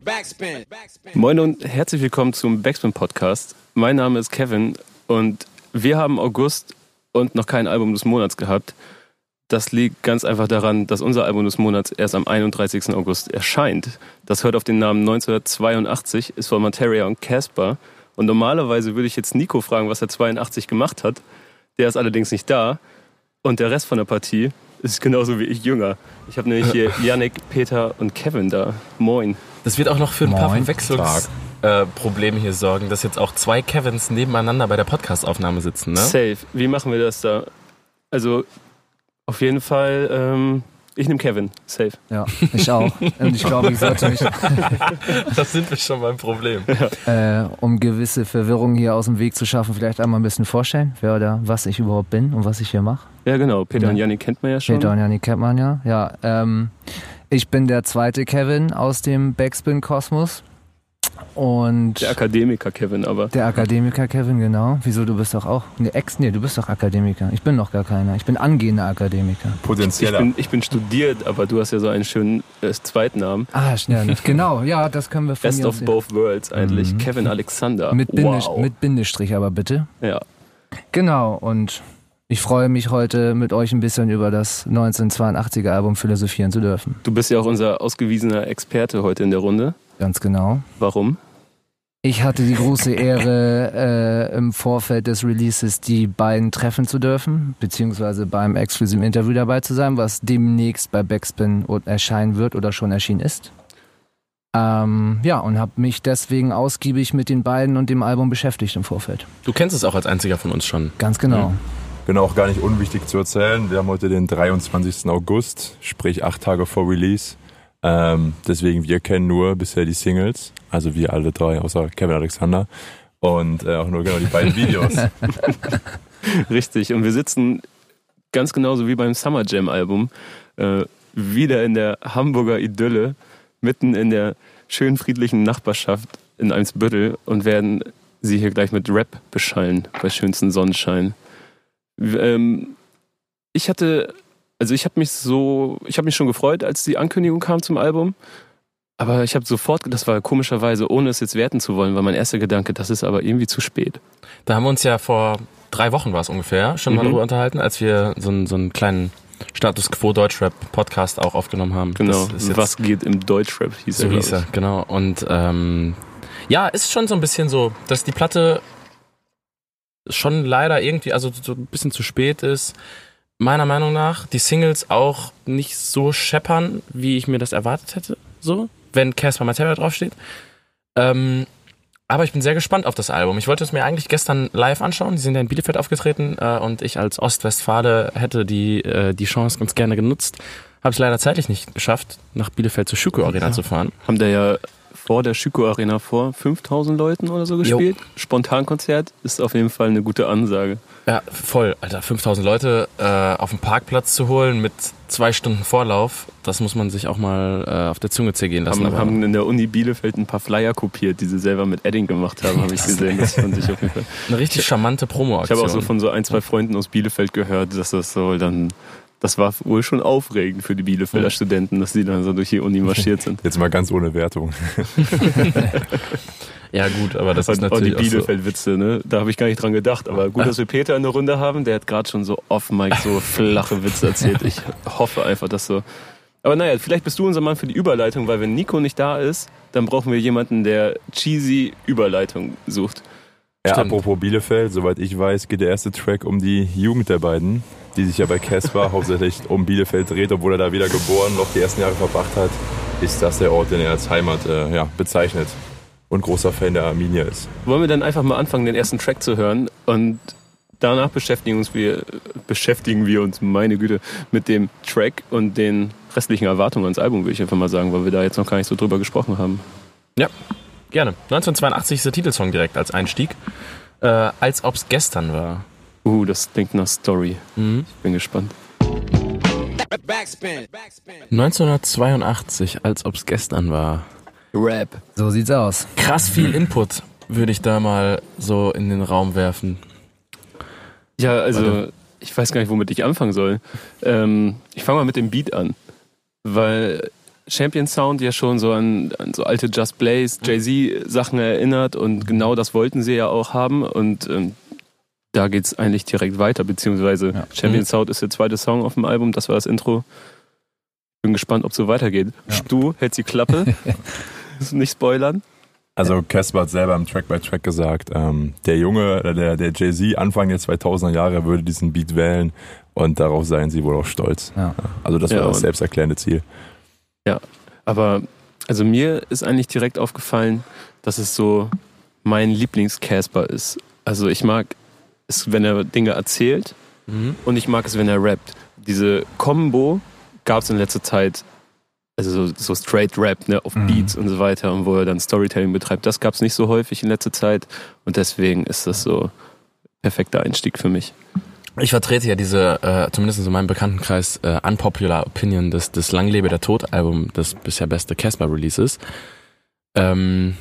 Backspin. Moin und herzlich willkommen zum Backspin Podcast. Mein Name ist Kevin und wir haben August und noch kein Album des Monats gehabt. Das liegt ganz einfach daran, dass unser Album des Monats erst am 31. August erscheint. Das hört auf den Namen 1982, ist von Materia und Casper. Und normalerweise würde ich jetzt Nico fragen, was er 82 gemacht hat. Der ist allerdings nicht da. Und der Rest von der Partie ist genauso wie ich jünger. Ich habe nämlich hier Yannick, Peter und Kevin da. Moin. Das wird auch noch für ein paar Verwechslungsprobleme äh, hier sorgen, dass jetzt auch zwei Kevins nebeneinander bei der Podcastaufnahme sitzen. Ne? Safe. Wie machen wir das da? Also auf jeden Fall, ähm, ich nehme Kevin. Safe. Ja, ich auch. Und ich glaube, ich sollte mich. das sind wir schon beim Problem. Ja. Äh, um gewisse Verwirrung hier aus dem Weg zu schaffen, vielleicht einmal ein bisschen vorstellen, wer oder was ich überhaupt bin und was ich hier mache. Ja, genau. Peter ja. und Janni kennt man ja schon. Peter und Janni kennt man ja. Ja, ähm, ich bin der zweite Kevin aus dem Backspin-Kosmos. Und der Akademiker Kevin, aber. Der Akademiker Kevin, genau. Wieso, du bist doch auch. Nee, Ex, nee, du bist doch Akademiker. Ich bin noch gar keiner. Ich bin angehender Akademiker. Potenzieller. Ich bin, ich bin studiert, aber du hast ja so einen schönen äh, Zweitnamen. Ah, schnell. genau, ja, das können wir von Best of sehen. both worlds eigentlich. Mhm. Kevin Alexander. Mit, Bindestrich, wow. mit Bindestrich aber bitte. Ja. Genau, und ich freue mich heute mit euch ein bisschen über das 1982er Album philosophieren zu dürfen. Du bist ja auch unser ausgewiesener Experte heute in der Runde. Ganz genau. Warum? Ich hatte die große Ehre, äh, im Vorfeld des Releases die beiden treffen zu dürfen, beziehungsweise beim exklusiven Interview dabei zu sein, was demnächst bei Backspin erscheinen wird oder schon erschienen ist. Ähm, ja, und habe mich deswegen ausgiebig mit den beiden und dem Album beschäftigt im Vorfeld. Du kennst es auch als einziger von uns schon. Ganz genau. Mhm. Genau, auch gar nicht unwichtig zu erzählen. Wir haben heute den 23. August, sprich acht Tage vor Release. Ähm, deswegen, wir kennen nur bisher die Singles, also wir alle drei, außer Kevin Alexander. Und äh, auch nur genau die beiden Videos. Richtig, und wir sitzen ganz genauso wie beim Summer Jam Album äh, wieder in der Hamburger Idylle, mitten in der schön friedlichen Nachbarschaft in Eimsbüttel und werden sie hier gleich mit Rap beschallen bei schönsten Sonnenschein. Ähm, ich hatte, also ich habe mich so, ich habe mich schon gefreut, als die Ankündigung kam zum Album. Aber ich habe sofort, das war komischerweise, ohne es jetzt werten zu wollen, war mein erster Gedanke, das ist aber irgendwie zu spät. Da haben wir uns ja vor drei Wochen war es ungefähr schon mal mhm. darüber unterhalten, als wir so einen, so einen kleinen Status Quo Deutschrap Podcast auch aufgenommen haben. Genau. Was geht im Deutschrap hieß so er. Hieß er, genau. Und ähm, ja, ist schon so ein bisschen so, dass die Platte schon leider irgendwie, also so ein bisschen zu spät ist. Meiner Meinung nach, die Singles auch nicht so scheppern, wie ich mir das erwartet hätte, so, wenn Casper Materia draufsteht. Ähm, aber ich bin sehr gespannt auf das Album. Ich wollte es mir eigentlich gestern live anschauen. Die sind ja in Bielefeld aufgetreten äh, und ich als Ostwestfale hätte die, äh, die Chance ganz gerne genutzt. Habe es leider zeitlich nicht geschafft, nach Bielefeld zur Schüko Arena ja. zu fahren. Haben da ja vor der Schüko Arena vor 5000 Leuten oder so gespielt. Jo. Spontankonzert ist auf jeden Fall eine gute Ansage. Ja, voll, Alter. 5000 Leute äh, auf dem Parkplatz zu holen mit zwei Stunden Vorlauf, das muss man sich auch mal äh, auf der Zunge zergehen lassen. Haben, haben in der Uni Bielefeld ein paar Flyer kopiert, die sie selber mit Edding gemacht haben, habe ich gesehen. Das fand ich auf jeden Fall. Eine richtig charmante Promo-Aktion. Ich habe auch so von so ein, zwei Freunden aus Bielefeld gehört, dass das so dann das war wohl schon aufregend für die Bielefelder Studenten, dass sie dann so durch die Uni marschiert sind. Jetzt mal ganz ohne Wertung. ja gut, aber das und, ist natürlich Und die Bielefeld-Witze, ne? da habe ich gar nicht dran gedacht. Aber gut, dass wir Peter in der Runde haben. Der hat gerade schon so off-mic so flache Witze erzählt. Ich hoffe einfach, dass so... Aber naja, vielleicht bist du unser Mann für die Überleitung, weil wenn Nico nicht da ist, dann brauchen wir jemanden, der cheesy Überleitung sucht. Ja, apropos Bielefeld, soweit ich weiß, geht der erste Track um die Jugend der beiden die sich ja bei Caspar hauptsächlich um Bielefeld dreht, obwohl er da wieder geboren noch die ersten Jahre verbracht hat, ist das der Ort, den er als Heimat äh, ja, bezeichnet und großer Fan der Arminia ist. Wollen wir dann einfach mal anfangen, den ersten Track zu hören und danach beschäftigen, uns wir, beschäftigen wir uns, meine Güte, mit dem Track und den restlichen Erwartungen ans Album, würde ich einfach mal sagen, weil wir da jetzt noch gar nicht so drüber gesprochen haben. Ja, gerne. 1982 ist der Titelsong direkt als Einstieg. Äh, als ob es gestern war. Uh, das klingt nach Story. Mhm. Ich bin gespannt. 1982, als ob es gestern war. Rap. So sieht's aus. Krass viel Input würde ich da mal so in den Raum werfen. Ja, also Warte. ich weiß gar nicht, womit ich anfangen soll. Ähm, ich fange mal mit dem Beat an, weil Champion Sound ja schon so an, an so alte Just Blaze, Jay-Z Sachen erinnert und genau das wollten sie ja auch haben und ähm, da geht's eigentlich direkt weiter, beziehungsweise Ja. Champion Mhm. Sound ist der zweite Song auf dem Album, das war das Intro. Bin gespannt, ob so weitergeht. Ja. Du hältst die Klappe, nicht spoilern. Also Casper hat selber im Track by Track gesagt, ähm, der Junge, der, der Jay-Z Anfang der 2000er Jahre würde diesen Beat wählen und darauf seien sie wohl auch stolz. Ja. Also das war das selbsterklärende Ziel. Aber also mir ist eigentlich direkt aufgefallen, dass es so mein Lieblings-Casper ist. Also ich mag es, wenn er Dinge erzählt Mhm. und ich mag es, wenn er rappt. Diese Combo gab es in letzter Zeit, also so, so straight Rap ne, auf Mhm. Beats und so weiter und wo er dann Storytelling betreibt. Das gab es nicht so häufig in letzter Zeit und deswegen ist das so perfekter Einstieg für mich. Ich vertrete ja diese, äh, zumindest in meinem Bekanntenkreis, äh, unpopular Opinion des, des Lang lebe der Tod Album, das bisher beste Casper Release ist. Ähm,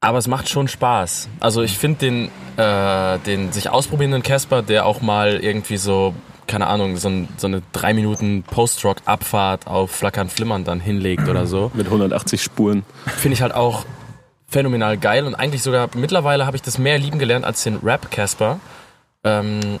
aber es macht schon Spaß. Also ich finde den, äh, den sich ausprobierenden Casper, der auch mal irgendwie so, keine Ahnung, so, ein, so eine drei Minuten Post-Rock-Abfahrt auf Flackern, Flimmern dann hinlegt oder so, Mit 180 Spuren. finde ich halt auch phänomenal geil und eigentlich sogar mittlerweile habe ich das mehr lieben gelernt als den Rap Casper. Ähm,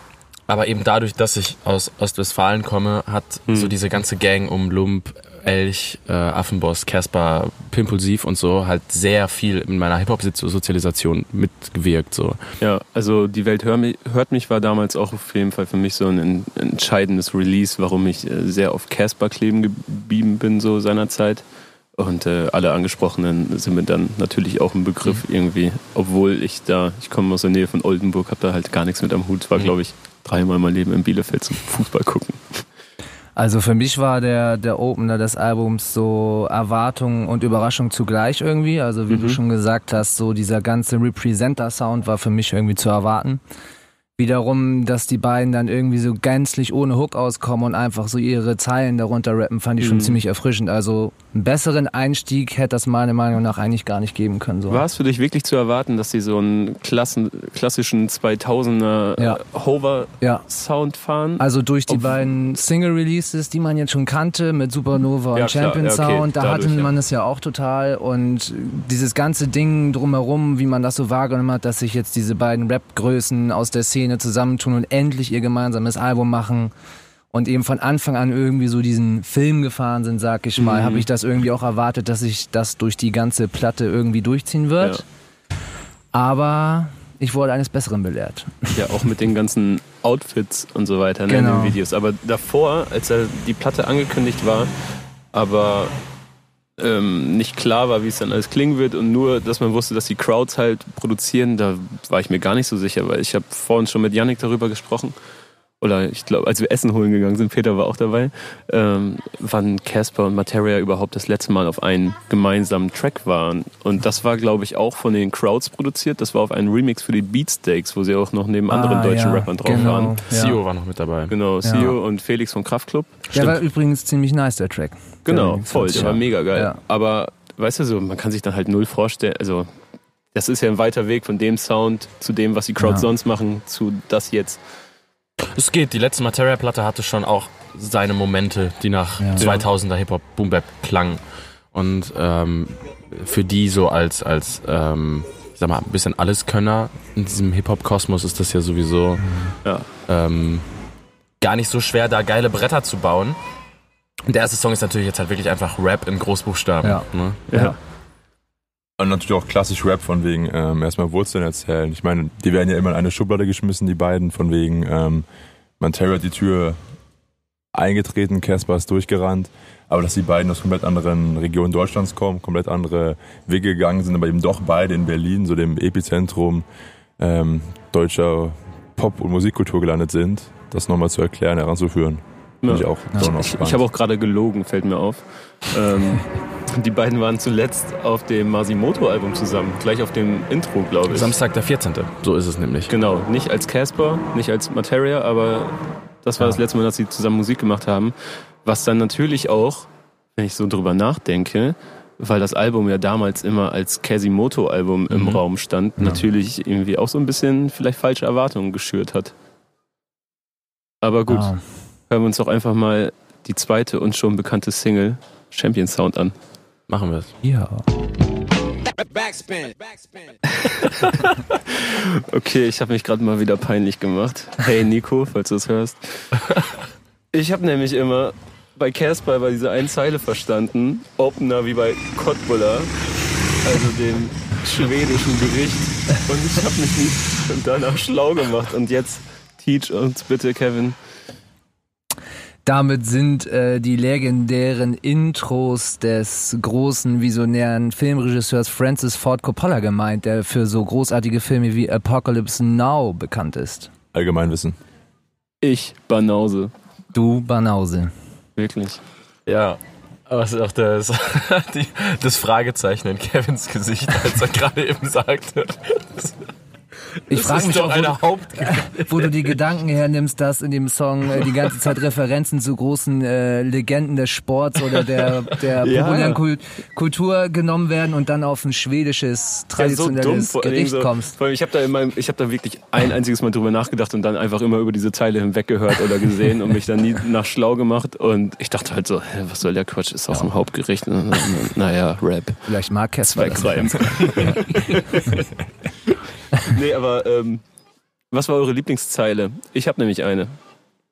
aber eben dadurch, dass ich aus Ostwestfalen komme, hat Hm. so diese ganze Gang um Lump, Elch, äh, Affenboss, Casper, Pimpulsiv und so halt sehr viel in meiner Hip-Hop-Sozialisation mitgewirkt. So. Ja, also die Welt hör mich, hört mich war damals auch auf jeden Fall für mich so ein en- entscheidendes Release, warum ich äh, sehr auf Casper kleben geblieben bin so seinerzeit. Und äh, alle angesprochenen sind mir dann natürlich auch ein Begriff irgendwie, obwohl ich da, ich komme aus der Nähe von Oldenburg, habe da halt gar nichts mit am Hut. War, Mhm. glaube ich, dreimal mein Leben in Bielefeld zum Fußball gucken. Also für mich war der, der Opener des Albums so Erwartung und Überraschung zugleich irgendwie. Also wie Mhm. du schon gesagt hast, so dieser ganze Representer-Sound war für mich irgendwie zu erwarten. Wiederum, dass die beiden dann irgendwie so gänzlich ohne Hook auskommen und einfach so ihre Zeilen darunter rappen, fand ich schon Mhm. ziemlich erfrischend. Also einen besseren Einstieg hätte das meiner Meinung nach eigentlich gar nicht geben können. So. War es für dich wirklich zu erwarten, dass sie so einen Klassen, klassischen 2000er Ja. äh, Hover-Sound Ja. fahren? Also durch die Ob- beiden Single-Releases, die man jetzt schon kannte, mit Supernova Ja, und Champion ja, okay, Sound, da dadurch, hatte ja. man es ja auch total. Und dieses ganze Ding drumherum, wie man das so wahrgenommen hat, dass sich jetzt diese beiden Rap-Größen aus der Szene zusammentun und endlich ihr gemeinsames Album machen und eben von Anfang an irgendwie so diesen Film gefahren sind, sag ich mal, Mhm. habe ich das irgendwie auch erwartet, dass sich das durch die ganze Platte irgendwie durchziehen wird. Aber ich wurde eines Besseren belehrt. Ja, auch mit den ganzen Outfits und so weiter ne, in Genau. den Videos. Aber davor, als er die Platte angekündigt war, aber ähm, nicht klar war, wie es dann alles klingen wird und nur, dass man wusste, dass die Crowds halt produzieren, da war ich mir gar nicht so sicher, weil ich habe vorhin schon mit Yannick darüber gesprochen. Oder ich glaube, als wir Essen holen gegangen sind, Peter war auch dabei, ähm, wann Casper und Materia überhaupt das letzte Mal auf einen gemeinsamen Track waren. Und das war, glaube ich, auch von den Crowds produziert. Das war auf einen Remix für die Beatsteaks, wo sie auch noch neben anderen Ah, deutschen ja, Rappern drauf genau, waren. ja. Sio war noch mit dabei. Genau, Ja. Sio und Felix vom Kraftklub. Der war übrigens ziemlich nice, der Track. Genau, Der voll, der war mega geil. Ja. Aber weißt du so, man kann sich dann halt null vorstellen, also das ist ja ein weiter Weg von dem Sound zu dem, was die Crowds Ja. sonst machen, zu das jetzt. Es geht, die letzte Materia-Platte hatte schon auch seine Momente, die nach Ja. 2000er Hip-Hop Boom-Bap klangen. Und ähm, für die so als, als ähm, ich sag mal, ein bisschen Alleskönner in diesem Hip-Hop-Kosmos ist das ja sowieso Ja. ähm, gar nicht so schwer, da geile Bretter zu bauen. Und der erste Song ist natürlich jetzt halt wirklich einfach Rap in Großbuchstaben. Ja. Ne? Ja. Und natürlich auch klassisch Rap von wegen ähm, erstmal Wurzeln erzählen. Ich meine, die werden ja immer in eine Schublade geschmissen, die beiden, von wegen ähm, Montero hat die Tür eingetreten, Casper ist durchgerannt. Aber dass die beiden aus komplett anderen Regionen Deutschlands kommen, komplett andere Wege gegangen sind, aber eben doch beide in Berlin, so dem Epizentrum ähm, deutscher Pop- und Musikkultur gelandet sind, das nochmal zu erklären, heranzuführen. Finde ich auch noch Ich, spannend. ich habe auch gerade gelogen, fällt mir auf. Ähm, die beiden waren zuletzt auf dem Masimoto-Album zusammen, gleich auf dem Intro, glaube ich. Samstag der 14. So ist es nämlich. Genau, nicht als Casper, nicht als Materia, aber das war Ja. das letzte Mal, dass sie zusammen Musik gemacht haben. Was dann natürlich auch, wenn ich so drüber nachdenke, weil das Album ja damals immer als Casimoto-Album im Mhm. Raum stand, natürlich irgendwie auch so ein bisschen vielleicht falsche Erwartungen geschürt hat. Aber gut, Ah. hören wir uns doch einfach mal die zweite und schon bekannte Single Champion Sound an. Machen wir es. Ja. Backspin. Okay, ich habe mich gerade mal wieder peinlich gemacht. Hey Nico, falls du es hörst. Ich habe nämlich immer bei Casper bei dieser einen Zeile verstanden, Opener wie bei Kottbuller, also dem schwedischen Gericht. Und ich habe mich nicht danach schlau gemacht. Und jetzt teach uns bitte, Kevin. Damit sind äh, die legendären Intros des großen visionären Filmregisseurs Francis Ford Coppola gemeint, der für so großartige Filme wie Apocalypse Now bekannt ist. Allgemeinwissen. Ich, Banause. Du Banause. Wirklich. Ja. Aber es ist auch das, die, das Fragezeichen in Kevins Gesicht, als er gerade eben sagte. Ich frage mich doch auch, wo, Haupt. wo du die Gedanken hernimmst, dass in dem Song äh, die ganze Zeit Referenzen zu großen äh, Legenden des Sports oder der, der Ja. populären Kul Kultur genommen werden und dann auf ein schwedisches, traditionelles vor allen Gericht Dingen so, kommst. Ich habe da, ich hab da wirklich ein einziges Mal drüber nachgedacht und dann einfach immer über diese Zeile hinweg gehört oder gesehen und mich dann nie nach schlau gemacht. Und ich dachte halt so, hä, was soll der Quatsch? Ist auch ein Hauptgericht. Und dann, Naja, Rap. Vielleicht mag Casper das. 2-3. nee, aber ähm, was war eure Lieblingszeile? Ich habe nämlich eine.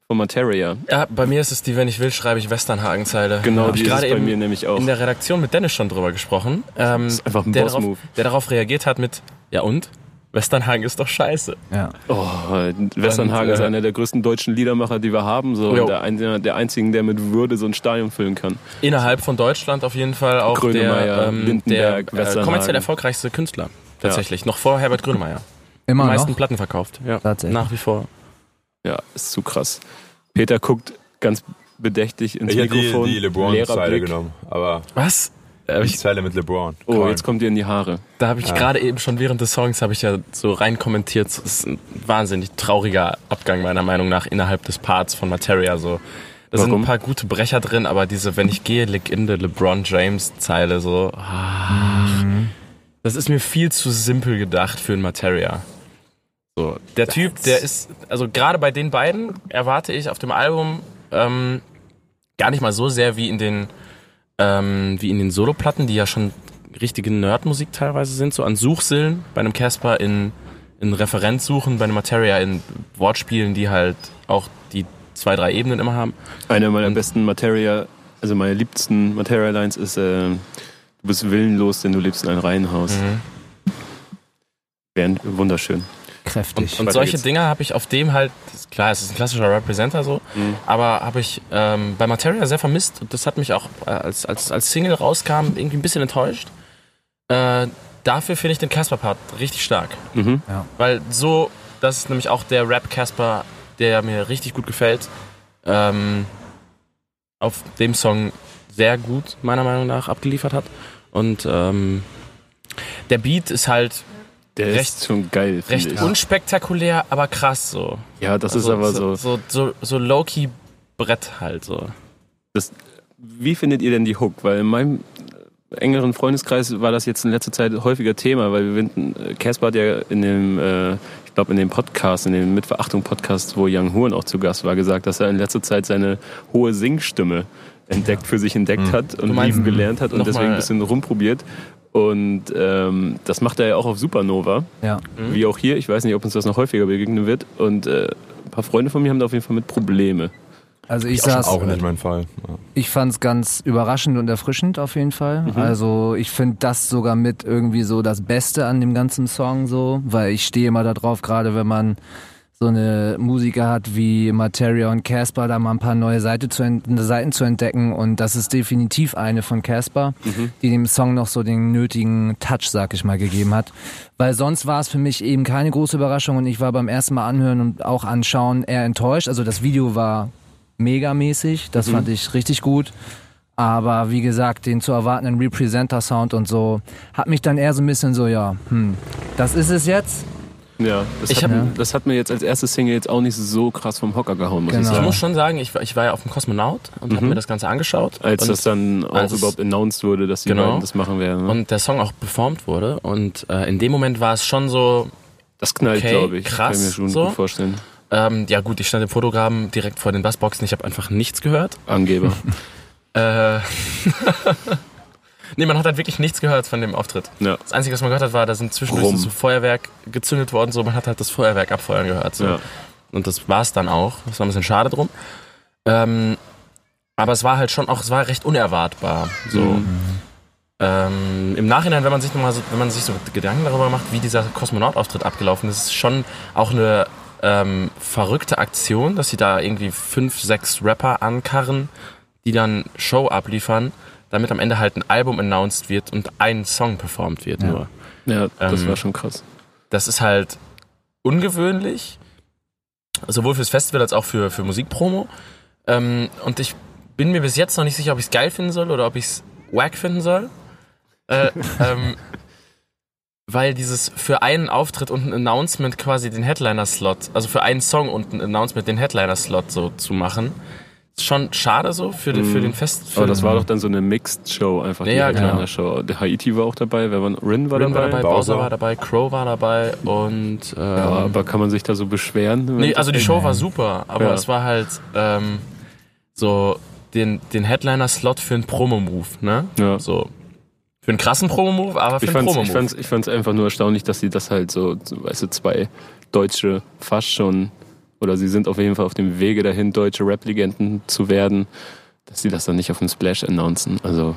Von Materia. Ja, bei mir ist es die, wenn ich will, schreibe ich Westernhagenzeile. Genau, Hab die ich ist bei eben mir nämlich auch. in der Redaktion mit Dennis schon drüber gesprochen. Ähm, ist einfach ein der, darauf, Boss-Move. der darauf reagiert hat mit, ja und? Westernhagen ist doch scheiße. Ja. Oh, Westernhagen Und, ist äh, einer der größten deutschen Liedermacher, die wir haben. So, der, der einzigen, der mit Würde so ein Stadion füllen kann. Innerhalb von Deutschland auf jeden Fall auch Grönemeyer, der, ähm, der Lindenberg, äh, kommerziell erfolgreichste Künstler. Tatsächlich. Noch vor Herbert Grönemeyer. Die Immer meisten noch? Platten verkauft. Ja. Tatsächlich. Nach wie vor. Ja, ist zu krass. Peter guckt ganz bedächtig ins Ich hätte die, Mikrofon. die LeBron-Zeile genommen. Aber Was? Die ich, Zeile mit LeBron. Oh, Call. jetzt kommt ihr in die Haare. da habe ich Ja. gerade eben schon während des Songs habe ich ja so rein kommentiert. Das ist ein wahnsinnig trauriger Abgang meiner Meinung nach innerhalb des Parts von Materia. So. Da sind Warum? ein paar gute Brecher drin, aber diese Wenn ich gehe, der LeBron James Zeile so. ah, Das ist mir viel zu simpel gedacht für ein Materia. So, der Typ, der ist, also gerade bei den beiden erwarte ich auf dem Album ähm, gar nicht mal so sehr wie in den ähm, wie in den Soloplatten, die ja schon richtige Nerdmusik teilweise sind, so an Suchsillen, bei einem Casper in, in Referenzsuchen, bei einem Materia in Wortspielen, die halt auch die zwei, drei Ebenen immer haben. Eine meiner besten Materia, also meine liebsten Materia-Lines ist, äh, du bist willenlos, denn du lebst in einem Reihenhaus. Mhm. Wären wunderschön. Kräftig. Und Weiter solche. Dinge habe ich auf dem halt, klar, es ist ein klassischer Representer so, Mhm. aber habe ich ähm, bei Materia sehr vermisst und das hat mich auch, äh, als, als, als Single rauskam, irgendwie ein bisschen enttäuscht. Äh, dafür finde ich den Casper-Part richtig stark. Mhm. Weil so, das ist nämlich auch der Rap-Casper, der mir richtig gut gefällt. Ähm, auf dem Song sehr gut, meiner Meinung nach, abgeliefert hat. Und ähm, der Beat ist halt Der Recht- ist schon geil, recht ich. unspektakulär, aber krass so. Ja, das Also ist aber so. So, so, so low-key Brett halt so. Wie findet ihr denn die Hook? Weil in meinem engeren Freundeskreis war das jetzt in letzter Zeit häufiger Thema, weil wir finden, äh, Casper hat ja in dem, äh, ich glaube in dem Podcast, in dem Mitverachtung-Podcast, wo Young Horn auch zu Gast war, gesagt, dass er in letzter Zeit seine hohe Singstimme entdeckt, für sich entdeckt hat und meinst, lieben gelernt hat und deswegen ein bisschen rumprobiert. Und ähm, das macht er ja auch auf Supernova, Ja. wie auch hier. Ich weiß nicht, ob uns das noch häufiger begegnen wird. Und äh, ein paar Freunde von mir haben da auf jeden Fall mit Probleme. Also ich Auch, saß, auch nicht mein Fall. Ja. ich fand's ganz überraschend und erfrischend auf jeden Fall. Mhm. Also ich finde das sogar mit irgendwie so das Beste an dem ganzen Song so, weil ich stehe immer darauf, gerade wenn man so eine Musiker hat wie Materia und Casper, da mal ein paar neue Seite zu Seiten zu entdecken und das ist definitiv eine von Casper, die dem Song noch so den nötigen Touch, sag ich mal, gegeben hat. Weil sonst war es für mich eben keine große Überraschung und ich war beim ersten Mal anhören und auch anschauen eher enttäuscht. Also das Video war megamäßig, das fand ich richtig gut. Aber wie gesagt, den zu erwartenden Representer-Sound und so hat mich dann eher so ein bisschen so, ja, hm, das ist es jetzt. Ja, das, Ich hat, hab- das hat mir jetzt als erste Single jetzt auch nicht so krass vom Hocker gehauen, muss ich Genau. Ich sagen. muss schon sagen, ich, war- ich war ja auf dem Kosmonaut und habe mir das Ganze angeschaut. Als das dann auch überhaupt announced wurde, dass die Genau. beiden das machen werden. Ne? und der Song auch performt wurde. Und äh, in dem Moment war es schon so, das knallt, okay, glaube ich. krass, Kann ich mir schon so. gut vorstellen. ähm, ja gut, ich stand im Fotograben direkt vor den Bassboxen, ich habe einfach nichts gehört. Angeber. Äh, nee, man hat halt wirklich nichts gehört von dem Auftritt. Ja. Das Einzige, was man gehört hat, war, da sind zwischendurch so Feuerwerk gezündet worden, so man hat halt das Feuerwerk abfeuern gehört. So. Ja. Und das war's dann auch. Das war ein bisschen schade drum. Ähm, aber es war halt schon auch, es war recht unerwartbar. So. Mhm. Ähm, Im Nachhinein, wenn man sich noch mal so, wenn man sich so Gedanken darüber macht, wie dieser Kosmonaut-Auftritt abgelaufen ist, ist schon auch eine ähm, verrückte Aktion, dass sie da irgendwie fünf, sechs Rapper ankarren, die dann Show abliefern, damit am Ende halt ein Album announced wird und ein Song performt wird Ja. nur. Ja, das Ähm, war schon krass. Das ist halt ungewöhnlich, sowohl fürs Festival als auch für, für Musikpromo. Ähm, und ich bin mir bis jetzt noch nicht sicher, ob ich es geil finden soll oder ob ich es wack finden soll. Äh, ähm, weil dieses für einen Auftritt und ein Announcement quasi den Headliner-Slot, also für einen Song und ein Announcement den Headliner-Slot so zu machen, schon schade so für, den für den Fest. Für Aber das war doch dann so eine Mixed-Show, einfach die Ja, genau. Show. Der Haiti war auch dabei, wer war, Rin war Rin war dabei. dabei, Bowser. Bowser war dabei, Crow war dabei und ähm, Ja, aber kann man sich da so beschweren? Nee, also die Show war super, aber Ja. es war halt ähm, so den, den Headliner-Slot für einen Promo-Move, ne? Ja. So. Für einen krassen Promo-Move, aber für Ich einen ich, Promo-Move. ich fand's einfach nur erstaunlich, dass sie das halt so, so, weißt du, zwei Deutsche fast schon, oder sie sind auf jeden Fall auf dem Wege dahin, deutsche Rap-Legenden zu werden, dass sie das dann nicht auf dem Splash announcen. Also,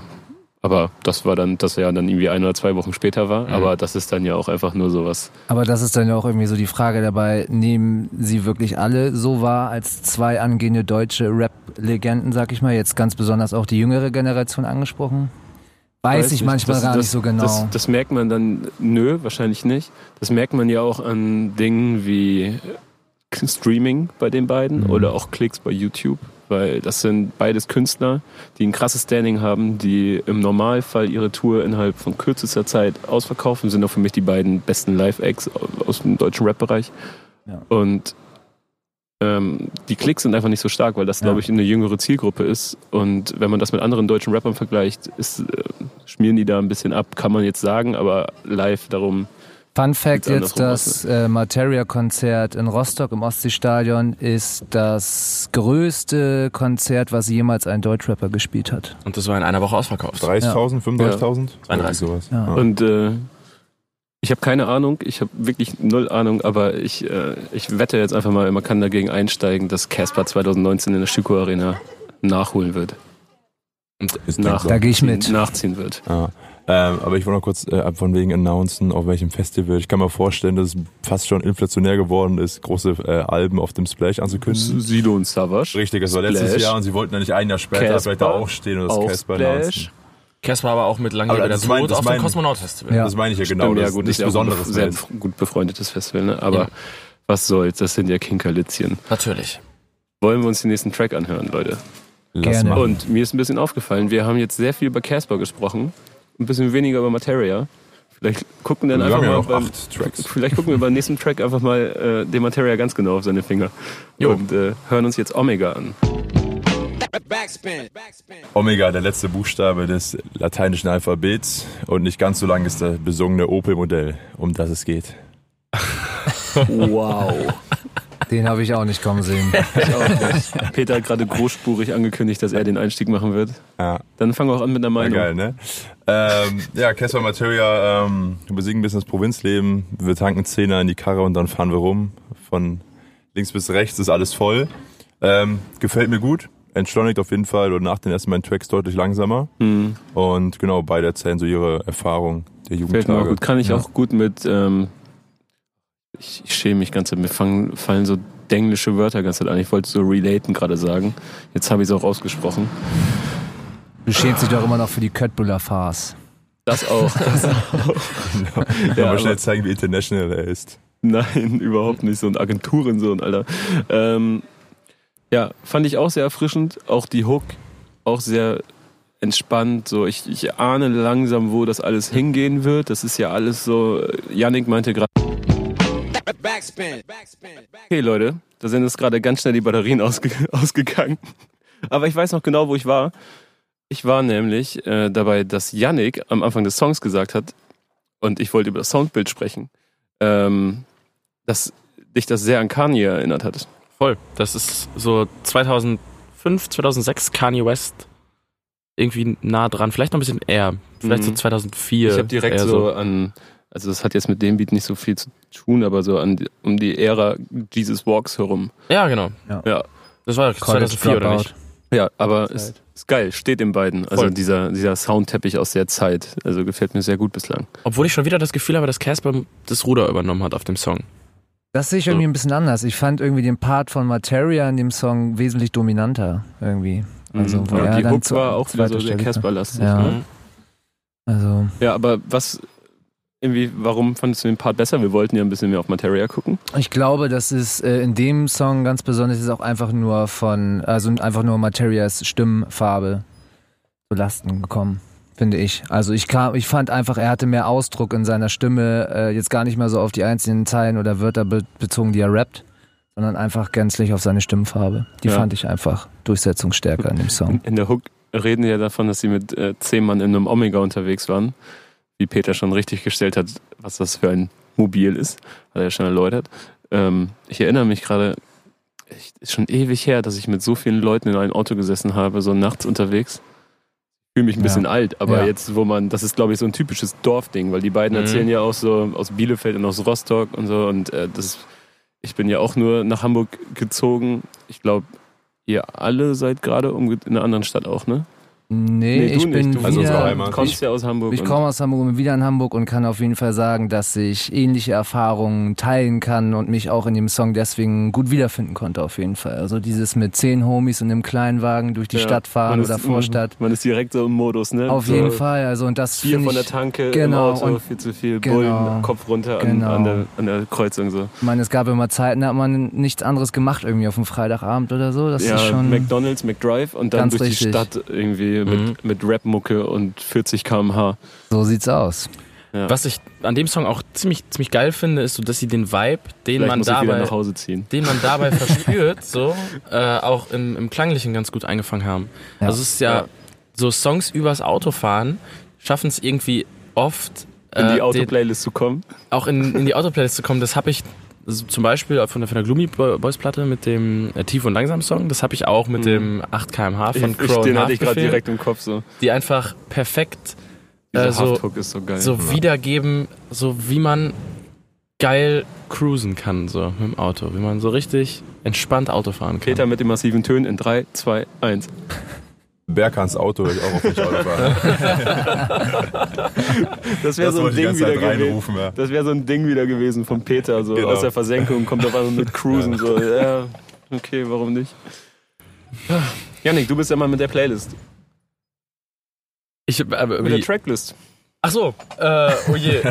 aber das war dann, das ja dann irgendwie ein oder zwei Wochen später war, Mhm. aber das ist dann ja auch einfach nur sowas. Aber das ist dann ja auch irgendwie so die Frage dabei, nehmen sie wirklich alle so wahr als zwei angehende deutsche Rap-Legenden, sag ich mal, jetzt ganz besonders auch die jüngere Generation angesprochen? Weiß, ich nicht. manchmal Das- gar das, nicht so genau. Das, das merkt man dann, nö, wahrscheinlich nicht. Das merkt man ja auch an Dingen wie Streaming bei den beiden Mhm. oder auch Klicks bei YouTube, weil das sind beides Künstler, die ein krasses Standing haben, die im Normalfall ihre Tour innerhalb von kürzester Zeit ausverkaufen, sind auch für mich die beiden besten Live-Acts aus dem deutschen Rap-Bereich. Ja. Und ähm, die Klicks sind einfach nicht so stark, weil das, Ja. glaube ich, eine jüngere Zielgruppe ist. Und wenn man das mit anderen deutschen Rappern vergleicht, ist, äh, schmieren die da ein bisschen ab, kann man jetzt sagen, aber live darum. Fun Fact jetzt, das äh, Materia-Konzert in Rostock im Ostseestadion ist das größte Konzert, was jemals ein Deutschrapper gespielt hat. und das war in einer Woche ausverkauft. 30.000, 35.000? 32. Sowas. Ja. Und äh, ich habe keine Ahnung, ich habe wirklich null Ahnung, aber ich, äh, ich wette jetzt einfach mal, man kann dagegen einsteigen, dass Casper 2019 in der Stüko Arena nachholen wird. Ist Nach-. Da gehe ich mit. Nachziehen wird. Ah. Ähm, aber ich wollte noch kurz äh, von wegen announcen, auf welchem Festival. Ich kann mir vorstellen, dass es fast schon inflationär geworden ist, große äh, Alben auf dem Splash anzukündigen. Sido und Savage. Richtig, das war letztes. Jahr und sie wollten ja nicht ein Jahr später Casper. vielleicht da auch stehen und das Casper announcen. Casper aber auch mit lange Aber das mein- das auf dem mein- Kosmonaut-Festival. Ja. Das meine ich ja genau, Stimmt, das ja ist gut, nichts ist ja auch ein Besonderes. sehr gut befreundetes Festival, ne? aber Ja. was soll's, das sind ja Kinkerlitzchen. Natürlich. Wollen wir uns den nächsten Track anhören, Leute? Lass Gerne. machen. Und mir ist ein bisschen aufgefallen, wir haben jetzt sehr viel über Casper gesprochen, ein bisschen weniger über Materia. Vielleicht gucken wir dann wir einfach haben ja mal noch beim, acht Tracks. vielleicht gucken wir beim nächsten Track einfach mal äh, den Materia ganz genau auf seine Finger Jo. und äh, hören uns jetzt Omega an. Omega, der letzte Buchstabe des lateinischen Alphabets und nicht ganz so lang ist das besungene Opel-Modell, um das es geht. Wow. Den habe ich auch nicht kommen sehen. Ich auch nicht. Peter hat gerade großspurig angekündigt, dass er den Einstieg machen wird. Ja. Dann fangen wir auch an mit einer Ja, Meinung. geil, ne? Ähm, ja, Casper Materia, ähm, wir besiegen ein bisschen das Provinzleben. Wir tanken Zehner in die Karre und dann fahren wir rum. Von links bis rechts ist alles voll. Ähm, gefällt mir gut. Entschleunigt auf jeden Fall und nach den ersten beiden Tracks deutlich langsamer. Hm. Und genau, beide erzählen so ihre Erfahrung der Fällt mir auch Jugendtage. gut. Kann ich Ja. auch gut mit. Ähm, ich, ich schäme mich ganz. Mir fangen, fallen so denglische Wörter ganz an. Ich wollte so relaten gerade sagen. Jetzt habe ich es auch ausgesprochen. Du schämst dich doch immer noch für die Köttbuller Farce. Das auch. Das auch. Kann Ja, aber- schnell zeigen, wie international er ist. Nein, überhaupt nicht. So ein Agenturensohn, Alter. Ähm, ja, fand ich auch sehr erfrischend. Auch die Hook, auch sehr entspannt. So, ich, ich ahne langsam, wo das alles hingehen wird. Das ist ja alles so. Yannick meinte gerade. Okay, Leute, da sind jetzt gerade ganz schnell die Batterien ausge ausgegangen. Aber ich weiß noch genau, wo ich war. Ich war nämlich äh, dabei, dass Yannick am Anfang des Songs gesagt hat, und ich wollte über das Soundbild sprechen, ähm, dass dich das sehr an Kanye erinnert hat. Voll. Das ist so 2005, 2006 Kanye West irgendwie nah dran, vielleicht noch ein bisschen eher, vielleicht so Mhm. 2004. Ich habe direkt eher so an, also das hat jetzt mit dem Beat nicht so viel zu tun, aber so an um die Ära Jesus Walks herum. Ja, genau. Ja, Das war 2004 oder nicht? ja aber ist, ist geil, steht den beiden. Also Voll. dieser, dieser Soundteppich aus der Zeit. Also gefällt mir sehr gut bislang. Obwohl ich schon wieder das Gefühl habe, dass Casper das Ruder übernommen hat auf dem Song. Das sehe ich irgendwie ein bisschen anders. Ich fand irgendwie den Part von Materia in dem Song wesentlich dominanter irgendwie. Also, Mhm. ja, die Hook war auch wieder so sehr Casper-lastig. Ja. Ne? Mhm. Also, ja, aber was, irgendwie, warum fandest du den Part besser? Wir wollten ja ein bisschen mehr auf Materia gucken. ich glaube, dass es äh, in dem Song ganz besonders ist auch einfach nur von, also einfach nur Materias Stimmfarbe zu Lasten gekommen, finde ich. Also ich kam, ich fand einfach, er hatte mehr Ausdruck in seiner Stimme, äh, jetzt gar nicht mehr so auf die einzelnen Zeilen oder Wörter be bezogen, die er rappt, sondern einfach gänzlich auf seine Stimmfarbe. Die Ja. fand ich einfach durchsetzungsstärker in dem Song. In der Hook reden die ja davon, dass sie mit äh, zehn Mann in einem Omega unterwegs waren. Wie Peter schon richtig gestellt hat, was das für ein Mobil ist, hat er ja schon erläutert. Ähm, ich erinnere mich gerade, echt, ist schon ewig her, dass ich mit so vielen Leuten in einem Auto gesessen habe, so nachts unterwegs. Ich fühle mich ein Ja. bisschen alt, aber Ja. jetzt, wo man, das ist glaube ich so ein typisches Dorfding, weil die beiden Mhm. erzählen ja auch so aus Bielefeld und aus Rostock und so und äh, das, ich bin ja auch nur nach Hamburg gezogen. Ich glaube, ihr alle seid gerade in einer anderen Stadt auch, ne? Nee, du ich nicht. bin Du Also unsere wieder, Heimat. kommst ja aus Hamburg. Ich komme aus Hamburg und bin wieder in Hamburg und kann auf jeden Fall sagen, dass ich ähnliche Erfahrungen teilen kann und mich auch in dem Song deswegen gut wiederfinden konnte auf jeden Fall. Also dieses mit zehn Homies und einem Kleinwagen durch die Ja, Stadt fahren man oder ist, Vorstadt. Man ist direkt so im Modus, ne? Auf so jeden Fall. Also und das Bier von der Tanke Genau, im Auto, und- viel zu viel genau. Bullen, Kopf runter an, Genau. an, der, an der Kreuzung so. ich meine, es gab immer Zeiten, da hat man nichts anderes gemacht irgendwie auf dem Freitagabend oder so. Das ja, ist schon McDonalds, McDrive und dann durch die richtig. Stadt irgendwie Mhm. mit, mit Rap-Mucke und 40 km/h. so sieht's aus. Ja. Was ich an dem Song auch ziemlich, ziemlich geil finde, ist so, dass sie den Vibe, den Vielleicht man dabei nach Hause ziehen. den man dabei verspürt, so äh, auch im, im Klanglichen ganz gut eingefangen haben. Ja. Also es ist ja, Ja. so Songs übers Autofahren schaffen es irgendwie oft In die äh, Autoplaylist zu kommen. auch in, in die Autoplaylist zu kommen. Das habe ich also zum Beispiel von der, von der Gloomy Boys Platte mit dem äh, Tief und Langsam Song. Das habe ich auch mit Mhm. dem 8 kmh von ich, Crow und den hatte ich gerade direkt im Kopf so. die einfach perfekt äh, so, so geil. so wiedergeben, so wie man geil cruisen kann, so mit dem Auto, wie man so richtig entspannt Auto fahren kann. Peter mit den massiven Tönen in 3, 2, 1. Berghans Auto ich auch auf mich Auto fahren. Das wäre so ein Ding wieder gewesen. ja. Das wäre so ein Ding wieder gewesen von Peter, so Genau. aus der Versenkung, kommt auf einmal mit Cruisen, so, ja, okay, warum nicht? Janik, du bist ja mal mit der Playlist, Ich, äh, mit der Tracklist. ach so, äh, oh je.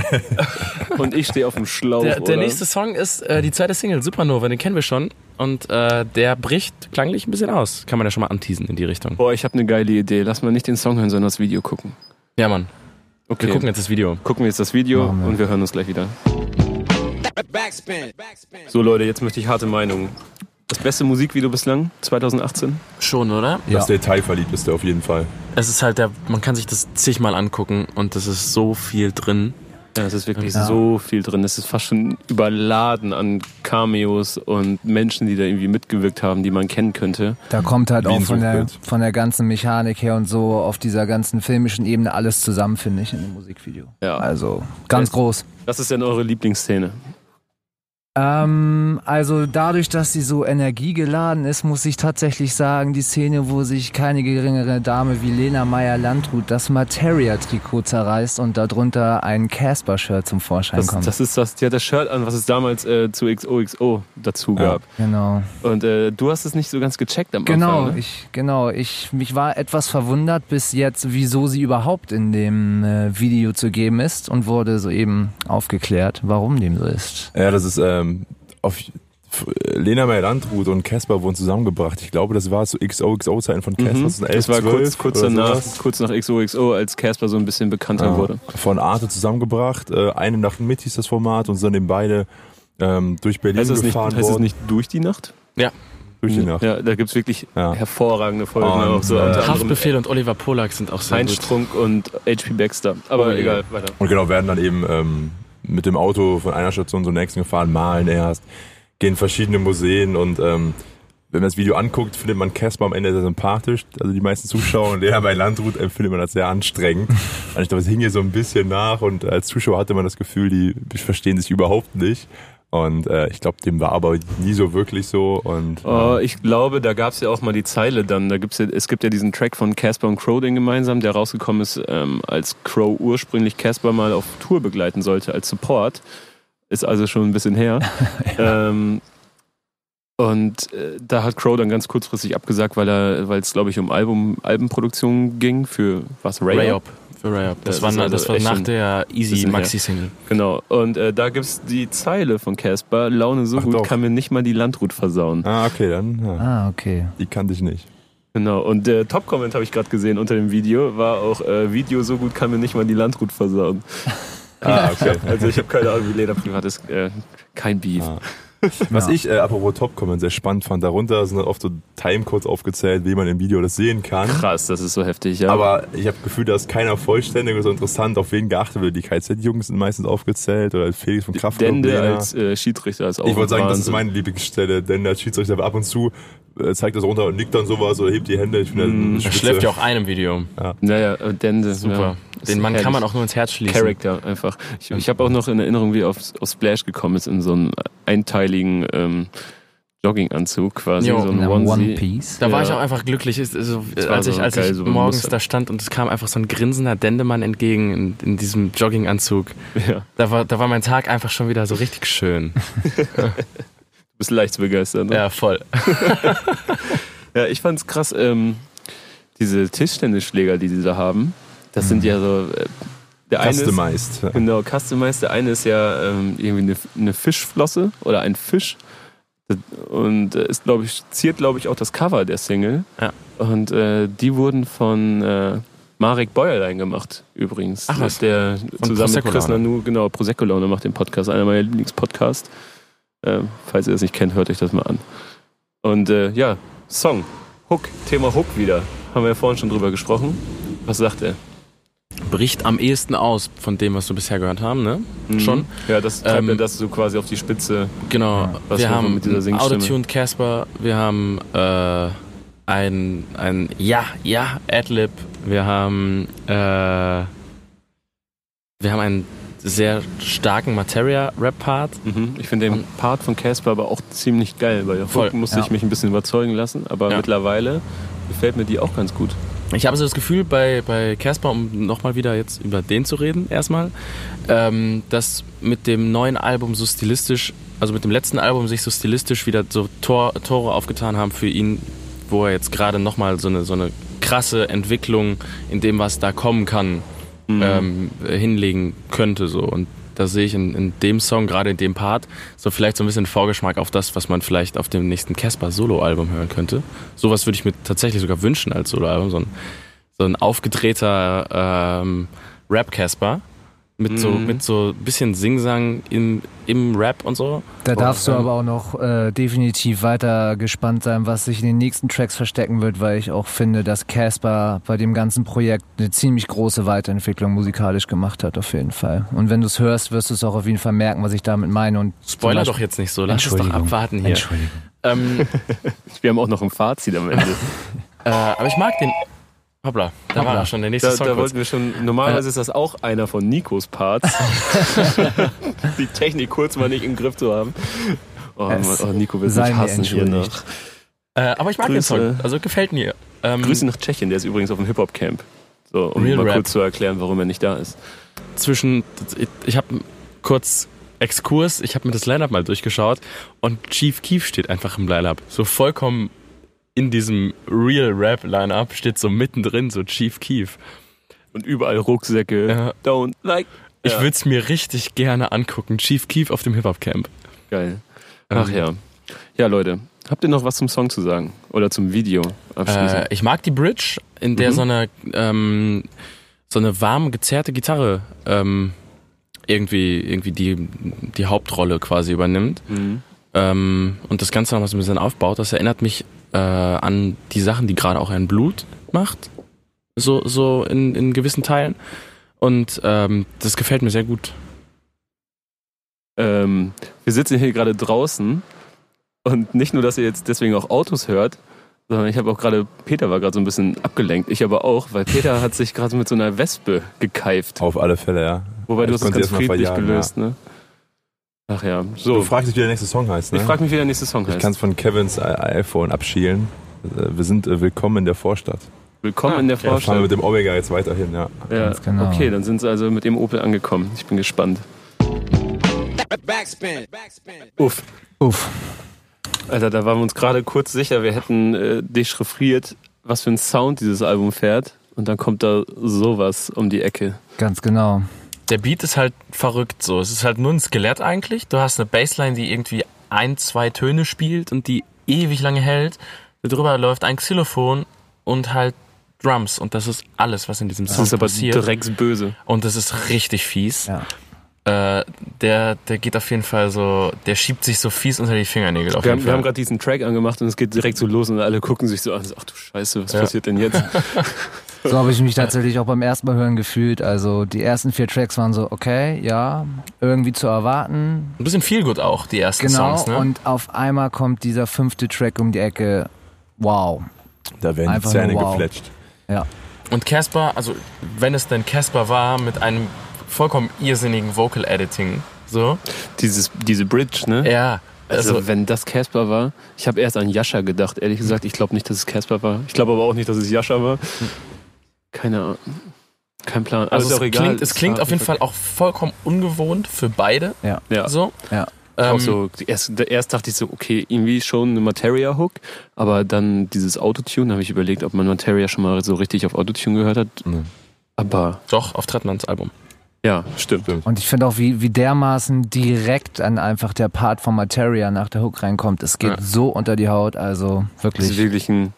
Und ich stehe auf dem Schlauch, Der, der oder? nächste Song ist äh, die zweite Single, Supernova, den kennen wir schon. Und äh, der bricht klanglich ein bisschen aus. Kann man ja schon mal anteasen in die Richtung. Boah, ich habe eine geile Idee. Lass mal nicht den Song hören, sondern das Video gucken. Ja, Mann. Okay, Wir gucken jetzt das Video. gucken wir jetzt das Video wir. und wir hören uns gleich wieder. So Leute, jetzt möchte ich harte Meinungen. Das beste Musikvideo bislang, 2018? Schon, oder? Ja. Das detailverliebteste auf jeden Fall. Es ist halt der, man kann sich das zigmal angucken und das ist so viel drin. Ja, es ist wirklich Ja. so viel drin. Es ist fast schon überladen an Cameos und Menschen, die da irgendwie mitgewirkt haben, die man kennen könnte. Da kommt halt Wie auch von der, von der ganzen Mechanik her und so auf dieser ganzen filmischen Ebene alles zusammen, finde ich, in dem Musikvideo. Ja. Also ganz Ja. groß. Was ist denn eure Lieblingsszene? Ähm, also dadurch, dass sie so energiegeladen ist, muss ich tatsächlich sagen, die Szene, wo sich keine geringere Dame wie Lena Meyer-Landrut das Materia-Trikot zerreißt und darunter ein Casper-Shirt zum Vorschein Das, kommt. das ist das, die hat das Shirt an, was es damals äh, zu XOXO dazu Ja. gab. genau. Und äh, du hast es nicht so ganz gecheckt am Genau, Anfang. Ne? ich, genau. Ich, mich war etwas verwundert bis jetzt, wieso sie überhaupt in dem äh, Video zu geben ist und wurde soeben aufgeklärt, warum dem so ist. Ja, das ist ähm, auf f- Lena Meyer-Landrut und Casper wurden zusammengebracht. Ich glaube, das war zu XOXO-Zeiten von Casper. Mhm. 2011, Das war kurz, 12 kurz danach, kurz nach XOXO, als Casper so ein bisschen bekannter Ja, wurde. Von Arte zusammengebracht. Äh, eine Nacht mit hieß das Format und sind dann beide ähm, durch Berlin Heißt es nicht, gefahren heißt es worden. nicht durch die Nacht? durch die Nacht. Ja, da gibt's wirklich Ja. hervorragende Folgen. Und, auch so äh, Haftbefehl und Oliver Polak sind auch sehr Heinz gut. Strunk und HP Baxter. Aber Oh egal, weiter. Und genau, werden dann eben ähm, mit dem Auto von einer Station zur nächsten gefahren, malen erst, gehen verschiedene Museen und ähm, wenn man das Video anguckt, findet man Casper am Ende sehr sympathisch. Also die meisten Zuschauer und der bei Landrut empfindet man das sehr anstrengend. Und ich glaube, es hing hier so ein bisschen nach und als Zuschauer hatte man das Gefühl, die verstehen sich überhaupt nicht. Und äh, ich glaube, dem war aber nie so wirklich so. Und, oh, ich glaube, da gab es ja auch mal die Zeile dann. Da gibt's ja, es gibt ja diesen Track von Casper und Crow, den gemeinsam, der rausgekommen ist, ähm, als Crow ursprünglich Casper mal auf Tour begleiten sollte als Support. Ist also schon ein bisschen her. ja. ähm, und äh, da hat Crow dann ganz kurzfristig abgesagt, weil er, weil es glaube ich um Album, Albenproduktion ging für was Ray, Ray Up. Für Ray Up. Das, das war, also das war nach der Easy Maxi Single. Genau. Und äh, da gibt's die Zeile von Casper: Laune so Ach gut doch. kann mir nicht mal die Landrut versauen. Ah okay dann. Ja. Ah okay. Die kannte ich nicht. Genau, und der Top-Comment habe ich gerade gesehen unter dem Video, war auch, äh, Video so gut kann mir nicht mal die Landrut versauen. ah, okay. Also ich habe keine Ahnung, wie Leder privat ist. Äh, kein Beef. Ah. Was ja. ich, äh, apropos Top-Comment, sehr spannend fand, darunter sind oft so Timecodes aufgezählt, wie man im Video das sehen kann. Krass, das ist so heftig, ja. Aber ich habe das Gefühl, da ist keiner vollständig und so interessant, auf wen geachtet wird. Die KZ-Jungs sind meistens aufgezählt oder Felix von Kraft. Dende als äh, Schiedsrichter ist auch Ich wollte sagen, Wahnsinn. das ist meine Lieblingsstelle, Dende als Schiedsrichter, aber ab und zu äh, zeigt das runter und nickt dann sowas oder hebt die Hände. Ich finde, mm, er schläft ja auch einem Video. Ja, naja, Dende. Super. Ja. Den Mann kann man auch nur ins Herz schließen. Charakter einfach. Ich, ich habe auch noch in Erinnerung, wie er auf, auf Splash gekommen ist, in so einem einteiligen ähm, Jogginganzug quasi, jo, so ein One Piece. Da ja. war ich auch einfach glücklich, also, als ich, als geil, ich so morgens da stand und es kam einfach so ein grinsender Dendemann entgegen in, in diesem Jogginganzug. Ja. Da, war, da war mein Tag einfach schon wieder so richtig schön. du bist leicht zu begeistern, ne? Ja, voll. ja, ich fand's krass, ähm, diese Tischtennisschläger, die sie da haben. Das sind ja so. Äh, der eine customized. Ist, genau, customized. Der eine ist ja ähm, irgendwie eine, eine, Fischflosse oder ein Fisch. Und äh, ist, glaube ich, ziert, glaube ich, auch das Cover der Single. Ja. Und äh, die wurden von äh, Marek Bäuerlein gemacht, übrigens. Ach was? Der von zusammen mit Chris Nanu, genau, Prosecco Laune macht den Podcast, einer meiner Lieblingspodcasts. Äh, falls ihr das nicht kennt, hört euch das mal an. Und äh, ja, Song, Hook, Thema Hook wieder. Haben wir ja vorhin schon drüber gesprochen. Was sagt er? Bricht am ehesten aus von dem, was wir bisher gehört haben, ne? Mhm. Schon. Ja, das treibt ähm, das so quasi auf die Spitze. Genau. Was wir haben mit dieser Singstimme. Autotuned Casper, wir haben äh, ein, ein Ja, Ja, Adlib, wir haben äh, wir haben einen sehr starken Materia-Rap-Part. Mhm. Ich finde den Part von Casper aber auch ziemlich geil, weil der musste ja. ich mich ein bisschen überzeugen lassen, aber ja. mittlerweile gefällt mir die auch ganz gut. Ich habe so das Gefühl bei, bei Casper, um nochmal wieder jetzt über den zu reden, erstmal, ähm, dass mit dem neuen Album so stilistisch, also mit dem letzten Album sich so stilistisch wieder so Tor, Tore aufgetan haben für ihn, wo er jetzt gerade nochmal so eine, so eine krasse Entwicklung in dem, was da kommen kann, mhm. ähm, hinlegen könnte. So. Und da sehe ich in, in dem Song, gerade in dem Part, so vielleicht so ein bisschen Vorgeschmack auf das, was man vielleicht auf dem nächsten Casper Solo-Album hören könnte. Sowas würde ich mir tatsächlich sogar wünschen als Solo-Album, so ein, so ein aufgedrehter ähm, Rap-Casper mit so mhm. mit so bisschen Singsang im, im Rap und so. Da darfst du aber auch noch äh, definitiv weiter gespannt sein, was sich in den nächsten Tracks verstecken wird, weil ich auch finde, dass Casper bei dem ganzen Projekt eine ziemlich große Weiterentwicklung musikalisch gemacht hat, auf jeden Fall. Und wenn du es hörst, wirst du es auch auf jeden Fall merken, was ich damit meine. Und Spoiler doch jetzt nicht so, lass es doch abwarten hier. Entschuldigung. Ähm, Wir haben auch noch ein Fazit am Ende. äh, aber ich mag den, Hoppla, da Hoppla. war schon der nächste da, Song. Da wollten wir schon, normalerweise ist das auch einer von Nikos Parts. die Technik kurz mal nicht im Griff zu haben. Oh, oh Nico will sich hassen hier noch. Äh, aber ich mag Grüße, den Song, also gefällt mir. Ähm, Grüße nach Tschechien, der ist übrigens auf dem Hip-Hop-Camp. So, um Real mal Rap. kurz zu erklären, warum er nicht da ist. Zwischen, ich, ich habe kurz Exkurs, ich habe mir das Line-Up mal durchgeschaut und Chief Keef steht einfach im Line-Up. So vollkommen in diesem Real Rap Line-Up steht so mittendrin so Chief Keef. Und überall Rucksäcke. Ja. Don't like. Ich ja. würde es mir richtig gerne angucken. Chief Keef auf dem Hip-Hop-Camp. Geil. Ach ähm. ja. Ja, Leute. Habt ihr noch was zum Song zu sagen? Oder zum Video Äh, ich mag die Bridge, in der mhm. so eine ähm, so eine warm gezerrte Gitarre ähm, irgendwie, irgendwie die, die Hauptrolle quasi übernimmt. Mhm. Ähm, und das Ganze noch mal so ein bisschen aufbaut. Das erinnert mich äh, an die Sachen, die gerade auch ein Blut macht. So, so in, in gewissen Teilen. Und ähm, das gefällt mir sehr gut. Ähm, wir sitzen hier gerade draußen Und nicht nur, dass ihr jetzt deswegen auch Autos hört, sondern ich habe auch gerade, Peter war gerade so ein bisschen abgelenkt. Ich aber auch, weil Peter hat sich gerade mit so einer Wespe gekeift. Auf alle Fälle, ja. Wobei du Ich hast es ganz friedlich verjagen, gelöst, ne? Ach ja, Du so. fragst dich, wie der nächste Song heißt, ne? Ich frage mich, wie der nächste Song Ich heißt. kann es von Kevins iPhone abschielen. Äh, Wir sind äh, willkommen in der Vorstadt. Willkommen Ah, in der Ja, fahren wir Vorstadt. mit dem Omega jetzt weiterhin, ja. Ja, Ganz genau. Okay, dann sind sie also mit dem Opel angekommen. Ich bin gespannt. Backspin. Uff. Uff. Alter, da waren wir uns gerade kurz sicher, wir hätten äh, dechiffriert, was für ein Sound dieses Album fährt. Und dann kommt da sowas um die Ecke. Ganz genau. Der Beat ist halt verrückt so. Es ist halt nur ein Skelett eigentlich. Du hast eine Bassline, die irgendwie ein, zwei Töne spielt und die ewig lange hält. Darüber läuft ein Xylophon und halt Drums. Und das ist alles, was in diesem Das Song ist aber passiert. drecksböse. Und das ist richtig fies. Ja. Äh, der, der geht auf jeden Fall so, der schiebt sich so fies unter die Fingernägel auf Wir jeden haben, wir haben gerade diesen Track angemacht und es geht direkt so los und alle gucken sich so an. so, Ach du Scheiße, was Ja. passiert denn jetzt? So habe ich mich tatsächlich auch beim ersten Mal hören gefühlt. Also die ersten vier Tracks waren so, okay, ja, irgendwie zu erwarten. Ein bisschen viel gut auch, die ersten Genau. Songs, ne? Und auf einmal kommt dieser fünfte Track um die Ecke. Wow. Da werden Einfach die Zähne wow. gefletscht. Ja. Und Casper, also wenn es denn Casper war, mit einem vollkommen irrsinnigen Vocal Editing. So. Dieses, diese Bridge, ne? Ja. Also, Also, wenn das Casper war, ich habe erst an Jascha gedacht, ehrlich gesagt. Ich glaube nicht, dass es Casper war. Ich glaube aber auch nicht, dass es Jascha war. Keine Ahnung. Kein Plan. Also ist es egal. klingt, es klingt auf jeden Fall auch vollkommen ungewohnt für beide. Ja. Ja. So. Ja. Ähm, auch so, erst, erst dachte ich so, okay, irgendwie schon eine Materia-Hook, aber dann dieses Autotune, da habe ich überlegt, ob man Materia schon mal so richtig auf Autotune gehört hat. Nee. Aber Doch, auf Trettmanns Album. Ja, stimmt. Stimmt. Und ich finde auch, wie, wie dermaßen direkt an einfach der Part von Materia nach der Hook reinkommt. Es geht Ja. so unter die Haut, also Das ist wirklich. wirklich ein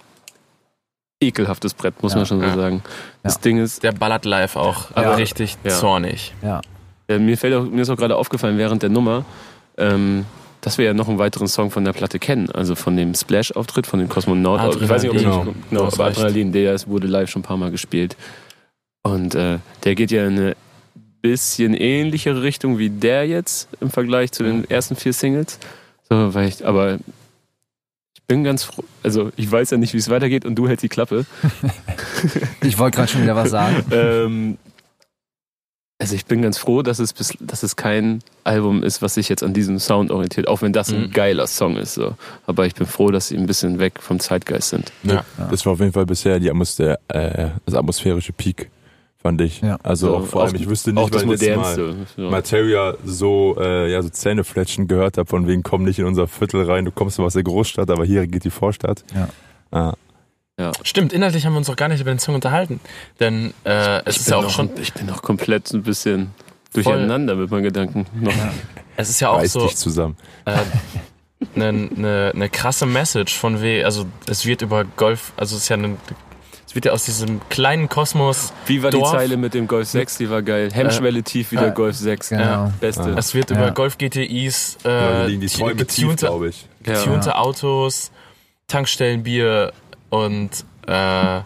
ekelhaftes Brett, muss Ja. man schon so Ja. sagen. Das Ja. Ding ist, Der ballert live auch Ja. richtig Ja. zornig. Ja. äh, mir, fällt auch, mir ist auch gerade aufgefallen während der Nummer, ähm, dass wir ja noch einen weiteren Song von der Platte kennen, also von dem Splash-Auftritt, von dem Kosmonaut. Ich weiß nicht, ob Adrenalin. ich genau, aber. Adrenalin, der wurde live schon ein paar Mal gespielt. Und äh, der geht ja in eine bisschen ähnlichere Richtung wie der jetzt im Vergleich zu den ersten vier Singles. So, weil ich, aber ich bin ganz froh, also ich weiß ja nicht, wie es weitergeht und du hältst die Klappe. Ich wollte gerade schon wieder was sagen. ähm, also ich bin ganz froh, dass es, bis, dass es kein Album ist, was sich jetzt an diesem Sound orientiert, auch wenn das ein Mhm. geiler Song ist. So. Aber ich bin froh, dass sie ein bisschen weg vom Zeitgeist sind. Ja. Das war auf jeden Fall bisher die Atmos der, äh, das atmosphärische Peak, fand ich. Ja. Also So, auch vor allem, ich wüsste nicht, weil ich letztes Mal. So. Materia so, äh, ja, so Zähnefletschen gehört habe, von wegen komm nicht in unser Viertel rein, du kommst aus der Großstadt, aber hier geht die Vorstadt. Ja. Ah, Stimmt, inhaltlich haben wir uns auch gar nicht über den Song unterhalten. Denn äh, es Ich ist bin, ja auch noch, schon, ich bin noch komplett ein bisschen durcheinander mit meinen Gedanken. Noch. es ist ja auch reiß so dich zusammen. eine äh, ne, ne krasse Message von weh, also es wird über Golf, also es ist ja eine, es wird ja aus diesem kleinen Kosmos, Wie war Dorf. die Zeile mit dem Golf 6? Die war geil. Hemmschwelle tief wie der äh, Golf 6. Genau. Beste. Ah. es wird Ja. über Golf GTIs, Ja, äh, liegen die Träume tief, getunte, glaube ich. Ja. getunte Autos, Tankstellenbier und äh,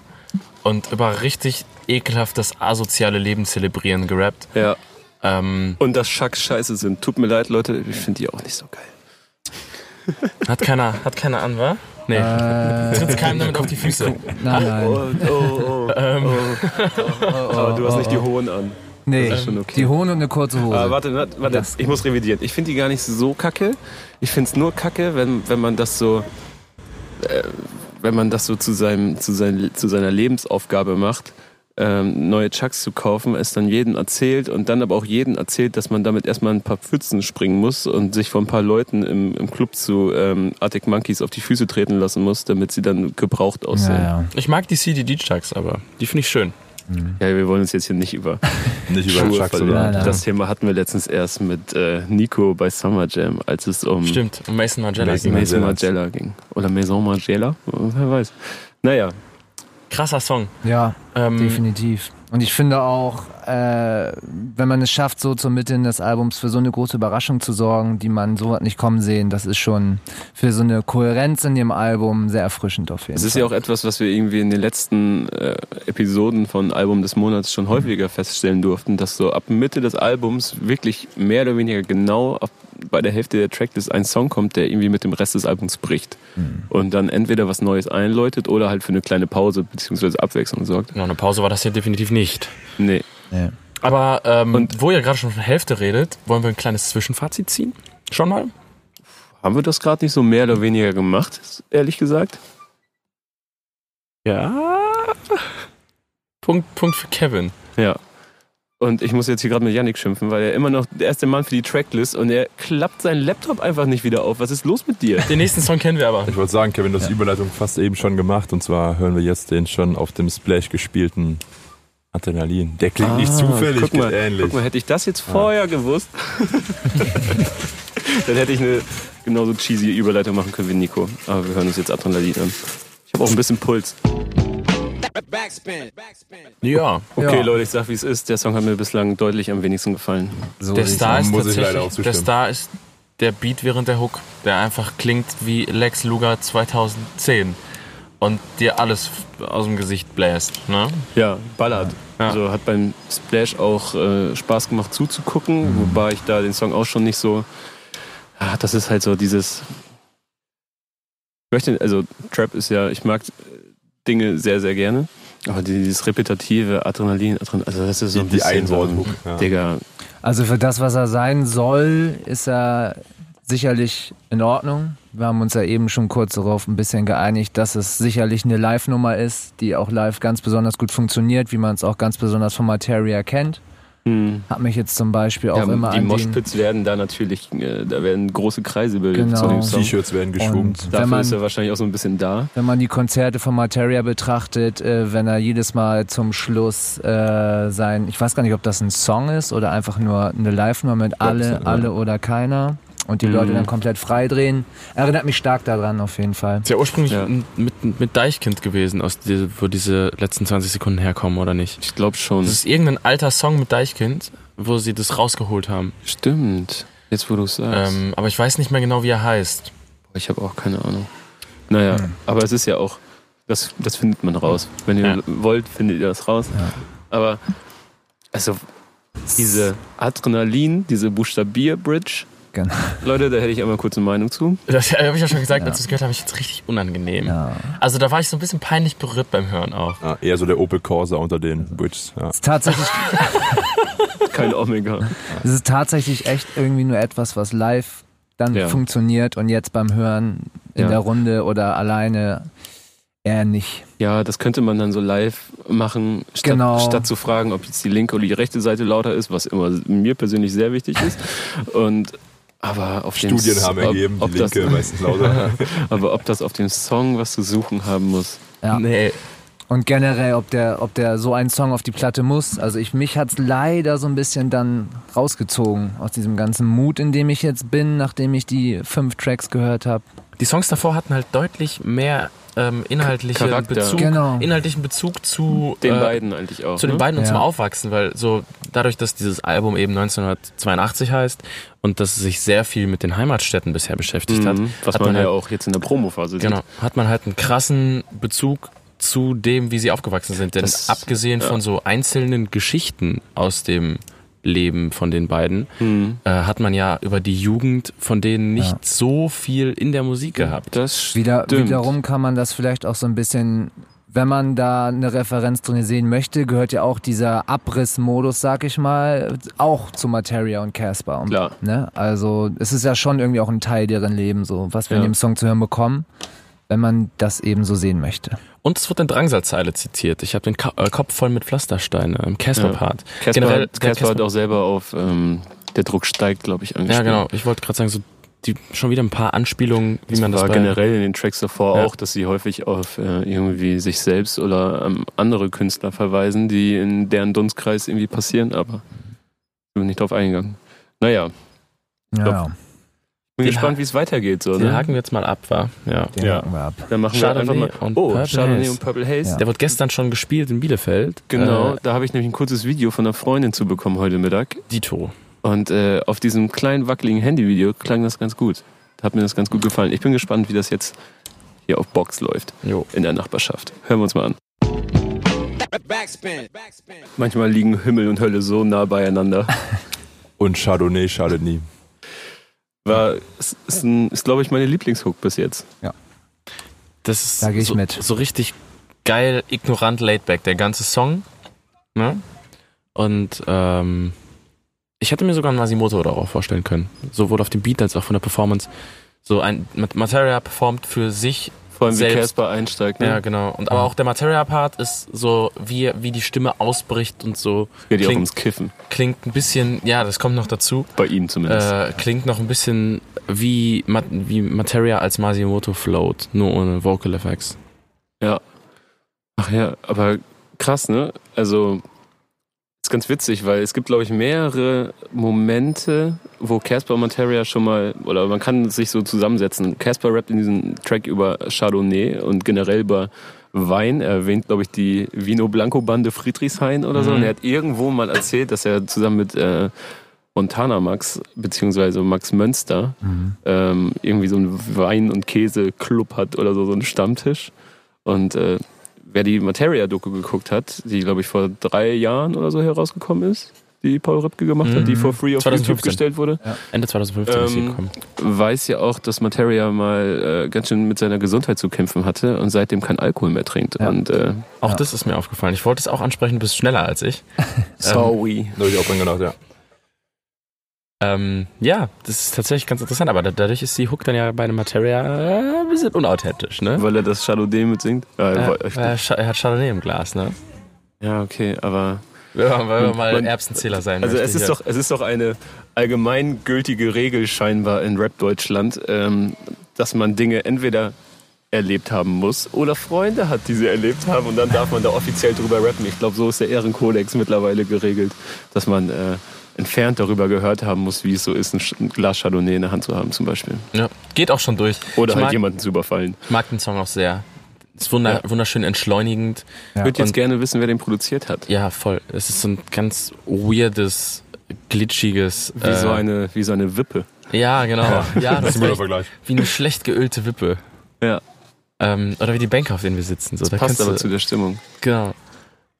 und über richtig ekelhaftes asoziale Leben zelebrieren gerappt. ja. Ähm, Und dass Schacks scheiße sind. Tut mir leid, Leute, ich finde die auch nicht so geil. hat keiner, hat keiner an, wa? Nee. Äh, Tritt's keinem damit auf die Füße. nein, nein. Oh, oh, oh. Ähm, Aber du hast nicht die hohen an. Nee, das ist schon okay. die Hohn und eine kurze Hose. Aber warte, warte, warte ich muss revidieren. Ich finde die gar nicht so kacke. Ich finde es nur kacke, wenn, wenn man das so, äh, wenn man das so zu, seinem, zu, sein, zu seiner Lebensaufgabe macht, ähm, neue Chucks zu kaufen, es dann jedem erzählt und dann aber auch jedem erzählt, dass man damit erstmal ein paar Pfützen springen muss und sich von ein paar Leuten im, im Club zu ähm, Arctic Monkeys auf die Füße treten lassen muss, damit sie dann gebraucht aussehen. ja, Ja, ja. ich mag die CDD Chucks, aber die finde ich schön. wir wollen uns jetzt hier nicht über Nicht über Schuhe Chucks verlieren. nein. Das Thema hatten wir letztens erst mit äh, Nico bei Summer Jam, als es um Stimmt, und Mason Margiela. Mason ging. Mason. Margiela ging. Oder Maison Margiela? Wer weiß. Naja, Krasser Song. ja, Ähm, definitiv. Und ich finde auch, äh, wenn man es schafft, so zur Mitte des Albums für so eine große Überraschung zu sorgen, die man so hat nicht kommen sehen, das ist schon für so eine Kohärenz in dem Album sehr erfrischend auf jeden es ist Fall. ja auch etwas, was wir irgendwie in den letzten äh, Episoden von Album des Monats schon häufiger feststellen durften, dass so ab Mitte des Albums wirklich mehr oder weniger genau auf, bei der Hälfte der Tracklist ein Song kommt, der irgendwie mit dem Rest des Albums bricht. Mhm. Und dann entweder was Neues einläutet oder halt für eine kleine Pause bzw. Abwechslung sorgt. Ja, eine Pause war das hier definitiv nicht. Nee. Ja. Aber ähm, Und- wo ihr gerade schon von Hälfte redet, wollen wir ein kleines Zwischenfazit ziehen? Schon mal? Haben wir das gerade nicht so mehr oder weniger gemacht, ehrlich gesagt? Ja. Punkt, Punkt für Kevin. Ja. Und ich muss jetzt hier gerade mit Yannick schimpfen, weil er immer noch der erste Mann für die Tracklist und er klappt seinen Laptop einfach nicht wieder auf. Was ist los mit dir? Den nächsten Song kennen wir aber. Ich wollte sagen, Kevin, du hast die Überleitung fast eben schon gemacht. Und zwar hören wir jetzt den schon auf dem Splash gespielten Adrenalin. Der klingt nicht Ah, zufällig, guck mal, ähnlich. Guck mal, hätte ich das jetzt vorher gewusst, dann hätte ich eine genauso cheesy Überleitung machen können wie Nico. Aber wir hören uns jetzt Adrenalin an. Ich habe auch ein bisschen Puls. Ja. Okay, Ja. Leute, ich sag wie es ist. Der Song hat mir bislang deutlich am wenigsten gefallen. So Der Star ist muss ich leider auch der. Star ist der Beat während der Hook, der einfach klingt wie Lex Luger 2010 und dir alles aus dem Gesicht bläst. Ne? Ja, ballert. Ja. Also hat beim Splash auch äh, Spaß gemacht zuzugucken, wobei ich da den Song auch schon nicht so. Ah, das ist halt so dieses. Ich möchte, also Trap ist ja, ich mag Dinge sehr, sehr gerne. Aber dieses repetitive Adrenalin, Adrenalin also das ist so Die- ein die bisschen so ein, Einworthook, ja. Digga, Also für das, was er sein soll, ist er sicherlich in Ordnung. Wir haben uns ja eben schon kurz darauf ein bisschen geeinigt, dass es sicherlich eine Live-Nummer ist, die auch live ganz besonders gut funktioniert, wie man es auch ganz besonders von Materia kennt. hm. Hat mich jetzt zum Beispiel auch ja, immer die an den, Moshpits werden da natürlich, äh, da werden große Kreise bildet Genau. zu dem Song. T-Shirts werden geschwungen. Dafür man, ist er wahrscheinlich auch so ein bisschen da. wenn man die Konzerte von Materia betrachtet, äh, wenn er jedes Mal zum Schluss äh, sein, ich weiß gar nicht, ob das ein Song ist oder einfach nur eine Live-Nummer mit alle, alle oder keiner und die Mhm. Leute dann komplett freidrehen, erinnert mich stark daran auf jeden Fall. Ist ja ursprünglich Ja. Mit, mit Deichkind gewesen, aus die, wo diese letzten 20 Sekunden herkommen, oder nicht? Ich glaube schon. Das ist irgendein alter Song mit Deichkind, wo sie das rausgeholt haben. Stimmt. Jetzt, wo du es sagst. Ähm, aber ich weiß nicht mehr genau, wie er heißt. Ich habe auch keine Ahnung. Naja, aber es ist ja auch, das, das findet man raus. Wenn ihr Ja. wollt, findet ihr das raus. Ja. Aber, also, diese Adrenalin, diese Buchstabier-Bridge, Genau. Leute, da hätte ich einmal kurz eine Meinung zu. Das habe ich ja schon gesagt, Ja. als ich es gehört habe, ich jetzt richtig unangenehm. Ja. Also da war ich so ein bisschen peinlich berührt beim Hören auch. Ja, eher so der Opel Corsa unter den Bridges. Ja. Es ist tatsächlich, Kein Omega. es ist tatsächlich echt irgendwie nur etwas, was live dann Ja. funktioniert und jetzt beim Hören in Ja. der Runde oder alleine eher nicht. Ja, das könnte man dann so live machen, statt, Genau. statt zu fragen, ob jetzt die linke oder die rechte Seite lauter ist, was immer mir persönlich sehr wichtig ist. Und aber auf dem Studien haben ob- ergeben, ob die das, linke meistens lauter. Aber ob das auf dem Song was zu suchen haben muss. Ja. Nee. Und generell, ob der, ob der so ein Song auf die Platte muss. Also ich, mich hat's leider so ein bisschen dann rausgezogen aus diesem ganzen Mut, in dem ich jetzt bin, nachdem ich die fünf Tracks gehört habe. Die Songs davor hatten halt deutlich mehr ähm, inhaltlichen Charakter. Bezug, Genau. inhaltlichen Bezug zu Den äh, beiden eigentlich auch. zu den ne? beiden und Ja. zum Aufwachsen, weil so dadurch, dass dieses Album eben 1982 heißt und dass es sich sehr viel mit den Heimatstädten bisher beschäftigt hat, Mhm. Was hat man, man ja halt- auch jetzt in der Promophase genau, sieht. hat man halt einen krassen Bezug zu dem, wie sie aufgewachsen sind. Denn Das- abgesehen ja. von so einzelnen Geschichten aus dem Leben von den beiden, Mhm. äh, hat man ja über die Jugend von denen nicht Ja. so viel in der Musik gehabt. Das Wieder, stimmt. wiederum kann man das vielleicht auch so ein bisschen, wenn man da eine Referenz drin sehen möchte, gehört ja auch dieser Abrissmodus, sag ich mal, auch zu Materia und Casper. Und, Klar. Ne? Also es ist ja schon irgendwie auch ein Teil deren Leben, so was wir Ja. in dem Song zu hören bekommen, wenn man das eben so sehen möchte. Und es wird in Drangsalzeile zitiert. Ich habe den Ka äh, Kopf voll mit Pflastersteine im Casper-Part. Casper, hat- Casper der hat auch selber auf ähm, Der Druck steigt, glaube ich, Ja, angespielt. genau. Ich wollte gerade sagen, so die, schon wieder ein paar Anspielungen, wie Das man das war bei, generell in den Tracks davor Ja. auch, dass sie häufig auf äh, irgendwie sich selbst oder ähm, andere Künstler verweisen, die in deren Dunstkreis irgendwie passieren, aber ich bin nicht drauf eingegangen. Naja, Ja, bin Den gespannt, wie es weitergeht. So, Den ne? haken wir jetzt mal ab, war. Ja. den Ja. haken wir ab. Dann machen wir Chardonnay einfach mal. und oh, Purple Chardonnay Haze. und Purple Haze. Ja. Der wurde gestern schon gespielt in Bielefeld. Genau, Äh, da habe ich nämlich ein kurzes Video von einer Freundin zu bekommen heute Mittag. Dito. Und äh, auf diesem kleinen wackeligen Handyvideo klang das ganz gut. Hat mir das ganz gut gefallen. Ich bin gespannt, wie das jetzt hier auf Box läuft Jo. in der Nachbarschaft. Hören wir uns mal an. Manchmal liegen Himmel und Hölle so nah beieinander. Und Chardonnay schadet nie. War, ist, ist, ist glaube ich, meine Lieblingshook bis jetzt. Das ist Da so, mit. so richtig geil, ignorant, laidback, der ganze Song. Ne? Und ähm, ich hätte mir sogar einen Masimoto darauf vorstellen können. Sowohl auf dem Beat als auch von der Performance. So ein Materia performt für sich. Vor allem wie. Casper einsteigt. Ne? Ja, genau. Und aber auch der Materia-Part ist so, wie, wie die Stimme ausbricht und so. Geht ja auch ums Kiffen. klingt ein bisschen, ja, das kommt noch dazu. Bei ihm zumindest. Äh, klingt noch ein bisschen wie, wie Materia als Masimoto float, nur ohne Vocal Effects. Ja. Ach ja, aber krass, ne? Also, ist ganz witzig, weil es gibt, glaube ich, mehrere Momente, wo Casper Materia schon mal, oder man kann sich so zusammensetzen. Casper rappt in diesem Track über Chardonnay und generell über Wein. Er erwähnt, glaube ich, die Vino Blanco Bande Friedrichshain oder so. Mhm. Und er hat irgendwo mal erzählt, dass er zusammen mit äh, Montana Max, beziehungsweise Max Mönster, ähm, irgendwie so einen Wein- und Käse-Club hat oder so, so einen Stammtisch. Und äh, wer die Materia-Doku geguckt hat, die, glaube ich, vor drei Jahren oder so herausgekommen ist, die Paul Ripke gemacht hat, die Mhm. for free auf YouTube 2015. gestellt wurde, Ende 2015 ist sie Ähm, gekommen. weiß ja auch, dass Materia mal äh, ganz schön mit seiner Gesundheit zu kämpfen hatte und seitdem kein Alkohol mehr trinkt. Ja. Und äh, Auch Ja. das ist mir aufgefallen. Ich wollte es auch ansprechen, du bist schneller als ich. sorry. Da hab ich auch dran gedacht, ja. Ähm, ja, das ist tatsächlich ganz interessant, aber da- dadurch ist die Hook dann ja bei einem Materia äh, ein bisschen unauthentisch, ne? Weil er das Chardonnay mitsingt. Ja, Ja, weil- weil er, hat Chardonnay im Glas, ne? ja okay, aber wenn man Und mal man- Erbsenzähler sein Also es ist hier. doch, es ist doch eine allgemeingültige Regel scheinbar in Rap Deutschland, ähm, dass man Dinge entweder erlebt haben muss oder Freunde hat, die sie erlebt haben und dann darf man da offiziell drüber rappen. Ich glaube, so ist der Ehrenkodex mittlerweile geregelt, dass man äh, entfernt darüber gehört haben muss, wie es so ist, ein, Glas Chardonnay in der Hand zu haben zum Beispiel. Ja, geht auch schon durch. Oder ich halt mag, jemanden zu überfallen. ich mag den Song auch sehr. Ist wunder, wunderschön entschleunigend. Ich würde jetzt Und- gerne wissen, wer den produziert hat. Ja, voll. Es ist so ein ganz weirdes, glitschiges. Wie, so eine, wie so eine Wippe. Ja, genau. Ja, Das das ist ein Vergleich. wie eine schlecht geölte Wippe. Ja, Ähm, oder wie die Bänke, auf denen wir sitzen. So, da passt aber du, zu der Stimmung. Genau.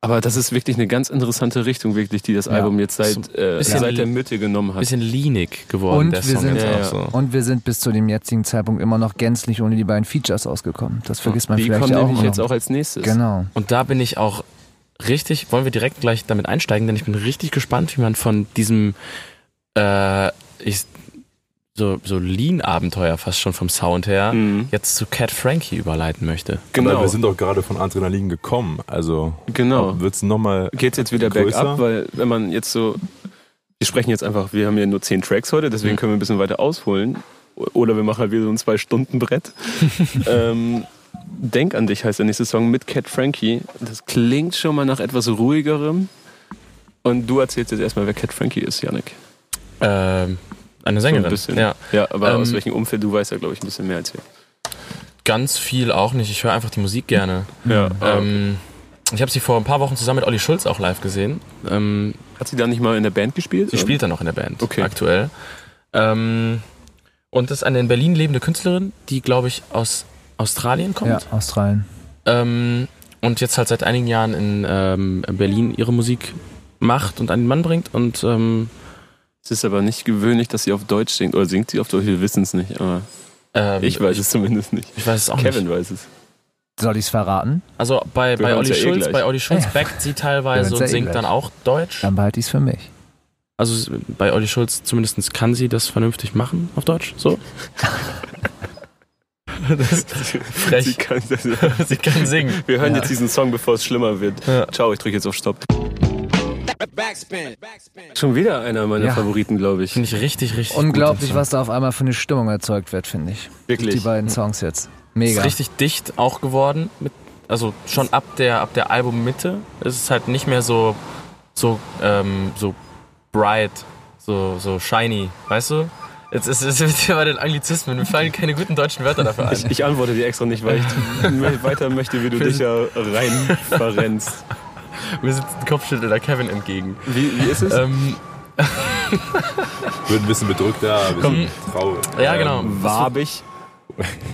Aber das ist wirklich eine ganz interessante Richtung, wirklich, die das Ja. Album jetzt seit, äh, seit der Mitte genommen hat. Bisschen leanig geworden, Und der wir Song sind- Ja, auch ja. so. Und wir sind bis zu dem jetzigen Zeitpunkt immer noch gänzlich ohne die beiden Features ausgekommen. Das vergisst man die vielleicht kommen auch nämlich immer jetzt noch. auch als nächstes. Genau. Und da bin ich auch richtig, wollen wir direkt gleich damit einsteigen, denn ich bin richtig gespannt, wie man von diesem äh, ich, so, so Lean-Abenteuer fast schon vom Sound her Mhm. jetzt zu Cat Frankie überleiten möchte. Aber Genau, wir sind doch gerade von Adrenalin gekommen. Also genau. wird's nochmal. Geht's jetzt wieder größer? bergab, weil wenn man jetzt so, wir sprechen jetzt einfach, wir haben ja nur zehn Tracks heute, deswegen Mhm. können wir ein bisschen weiter ausholen. Oder wir machen halt wieder so ein Zwei-Stunden-Brett. ähm, Denk an dich heißt der nächste Song mit Cat Frankie. Das klingt schon mal nach etwas ruhigerem. Und du erzählst jetzt erstmal, wer Cat Frankie ist, Yannick. Ähm, eine So ein Sängerin. bisschen. Ja, Ja, aber Ähm, aus welchem Umfeld, du weißt ja, glaube ich, ein bisschen mehr als wir. ganz viel auch nicht. Ich höre einfach die Musik gerne. Ja, Ähm, ich habe sie vor ein paar Wochen zusammen mit Olli Schulz auch live gesehen. Ähm, Hat sie da nicht mal in der Band gespielt? sie spielt dann noch in der Band Okay. aktuell. Ähm, und das ist eine in Berlin lebende Künstlerin, die, glaube ich, aus Australien kommt. Ja, Australien. Ähm, und jetzt halt seit einigen Jahren in ähm, Berlin ihre Musik macht und an den Mann bringt. Und ähm, Es ist aber nicht gewöhnlich, dass sie auf Deutsch singt. Oder singt sie auf Deutsch? Wir wissen es nicht. Aber ähm, ich weiß es zumindest nicht. Ich weiß es auch Kevin nicht. weiß es. Soll ich's verraten? Also bei, bei Olli ja eh Schulz, gleich. bei Olli Schulz Ja. backt sie teilweise und ja eh singt gleich. dann auch Deutsch. Dann behalte ich's für mich. Also bei Olli Schulz zumindest kann sie das vernünftig machen auf Deutsch. So. das ist frech. Sie kann, sie kann singen. wir hören Ja. jetzt diesen Song, bevor es schlimmer wird. Ja. Ciao, ich drücke jetzt auf Stopp. Schon wieder einer meiner Ja. Favoriten, glaube ich. Finde ich richtig, richtig Unglaublich, gut. was da auf einmal für eine Stimmung erzeugt wird, finde ich. Wirklich. Die beiden Songs jetzt. Ist Mega. richtig dicht auch geworden. Mit, also schon ab der, ab der Albummitte ist es halt nicht mehr so, so, ähm, so bright, so, so shiny, weißt du? Jetzt ist es wieder bei den Anglizismen. Mir fallen keine guten deutschen Wörter dafür ein. Ich, ich antworte dir extra nicht, weil ich weiter möchte, wie du dich da rein verrennst. Mir sitzt ein Kopfschüttel der Kevin entgegen. Wie, wie ist es? Ähm, Wird ein bisschen bedrückter, ein bisschen traurig. ja, genau. Wabig,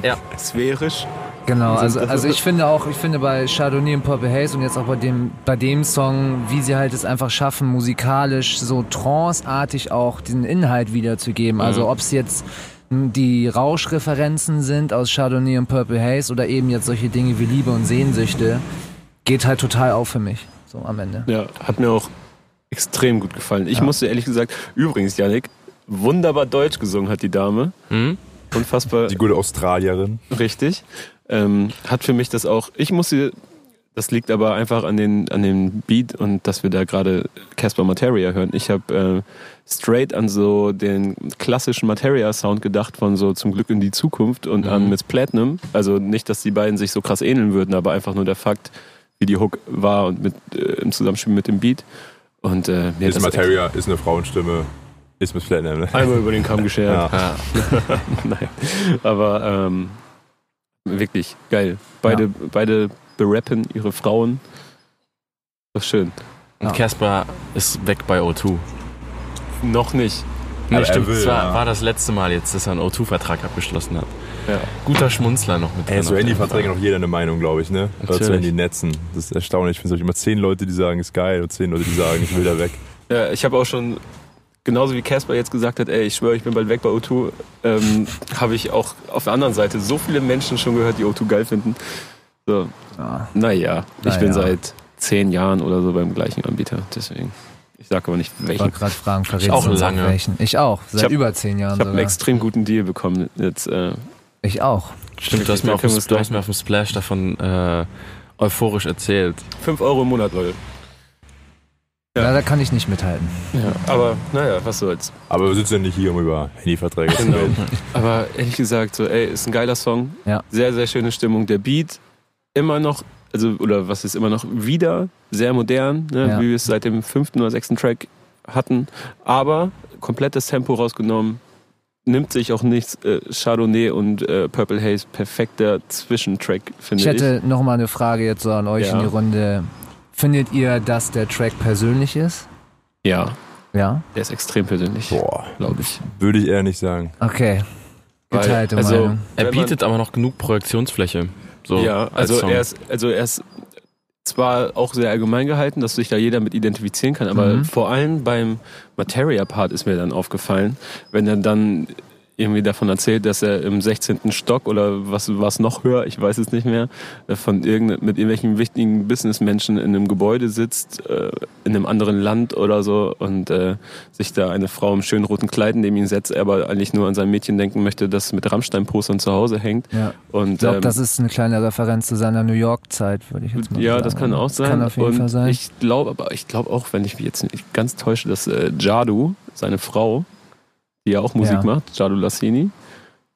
Ja, sphärisch. Genau, also, also ich finde auch, ich finde bei Chardonnay und Purple Haze und jetzt auch bei dem, bei dem Song, wie sie halt es einfach schaffen, musikalisch so tranceartig auch den Inhalt wiederzugeben. Also ob es jetzt die Rauschreferenzen sind aus Chardonnay und Purple Haze oder eben jetzt solche Dinge wie Liebe und Sehnsüchte, geht halt total auf für mich. So am Ende. Ja, hat mir auch extrem gut gefallen. Ich musste ehrlich gesagt, übrigens, Yannick, wunderbar Deutsch gesungen hat die Dame. Hm? Unfassbar Die gute Australierin. richtig. Ähm, hat für mich das auch, ich musste, das liegt aber einfach an den, an dem Beat und dass wir da gerade Casper Materia hören. Ich habe äh, straight an so den klassischen Materia-Sound gedacht von so zum Glück in die Zukunft und an Miss Platinum. Also nicht, dass die beiden sich so krass ähneln würden, aber einfach nur der Fakt, wie die Hook war und mit, äh, im Zusammenspiel mit dem Beat. Und äh, mir Ist Materia, ist eine Frauenstimme, ist mit Platinum. Ne? einmal über den Kamm geschert. Ja. Ja. Nein. Aber ähm, wirklich geil. Beide, beide berappen ihre Frauen. Das ist schön. Und Ja. Casper ist weg bei O2. Noch nicht. Nee, stimmt. will, das war, ja. war das letzte Mal jetzt, dass er einen O2-Vertrag abgeschlossen hat. Ja. Guter Schmunzler noch mit Ey, drin so auf jeden Handyverträge Fall. noch jeder eine Meinung, glaube ich, ne? Oder zu Natürlich. Handynetzen. Das ist erstaunlich. Ich finde immer zehn Leute, die sagen, ist geil und zehn Leute, die sagen, ich will da weg. Ja, ich habe auch schon, genauso wie Casper jetzt gesagt hat, ey, ich schwöre, ich bin bald weg bei O2, ähm, habe ich auch auf der anderen Seite so viele Menschen schon gehört, die O2 geil finden. So, Ja. naja, ich Naja. bin seit zehn Jahren oder so beim gleichen Anbieter, deswegen. Ich sage aber nicht Ich welchen. wollte gerade fragen, verrätst auch du uns lange. welchen? Ich auch, seit hab- über zehn Jahren Ich habe einen extrem guten Deal bekommen. Jetzt, äh, Ich auch. Stimmt, du hast, mir auf dem, du hast mir auf dem Splash davon äh, euphorisch erzählt. 5 Euro im Monat, Leute. Ja. Da kann ich nicht mithalten. Ja, aber naja, was soll's. Aber wir sitzen ja nicht hier, um über Handyverträge zu Genau. reden. Aber ehrlich gesagt, so, ey, ist ein geiler Song. Ja. Sehr, sehr schöne Stimmung. Der Beat immer noch, also, oder was ist immer noch wieder sehr modern, ne, Ja. wie wir es seit dem fünften oder sechsten Track hatten. Aber komplettes Tempo rausgenommen. Nimmt sich auch nichts. Äh, Chardonnay und äh, Purple Haze, perfekter Zwischentrack, finde Ich ich. hätte noch mal eine Frage jetzt so an euch Ja. in die Runde. Findet ihr, dass der Track persönlich ist? Ja, Ja? der ist extrem persönlich, Boah, glaube ich. würde ich eher nicht sagen. Okay. Weil, Geteilte also, Meinung. Er bietet aber noch genug Projektionsfläche. So ja, als also Song. er ist, also er ist zwar auch sehr allgemein gehalten, dass sich da jeder mit identifizieren kann, aber Mhm. vor allem beim Materia-Part ist mir dann aufgefallen, wenn er dann irgendwie davon erzählt, dass er im 16. Stock oder was was noch höher, ich weiß es nicht mehr, äh, von irgend, mit irgendwelchen wichtigen Businessmenschen in einem Gebäude sitzt, äh, in einem anderen Land oder so und äh, sich da eine Frau im schönen roten Kleid neben ihn setzt, er aber eigentlich nur an sein Mädchen denken möchte, das mit Rammstein-Postern zu Hause hängt. Ja. Und, Ich glaube, ähm, das ist eine kleine Referenz zu seiner New York-Zeit, würde ich jetzt mal ja, sagen. das kann auch sein. Kann auf jeden und Fall sein. Ich glaube, aber ich glaube auch, wenn ich mich jetzt nicht ganz täusche, dass äh, Jadu, seine Frau, die ja auch Musik Ja. macht, Jadu Lassini,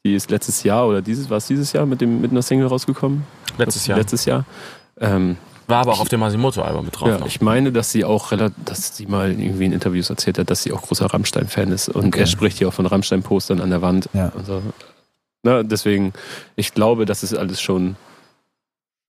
die ist letztes Jahr oder dieses, war es dieses Jahr mit, dem, mit einer Single rausgekommen? Letztes Jahr. Letztes Jahr. Ähm, War aber auch auf dem Masimoto-Album mit drauf. ja, noch. ich meine, dass sie auch relativ, dass sie mal irgendwie in Interviews erzählt hat, dass sie auch großer Rammstein-Fan ist. Und Okay. er spricht ja auch von Rammstein-Postern an der Wand. Ja. Und so. Na, deswegen, ich glaube, das ist alles schon,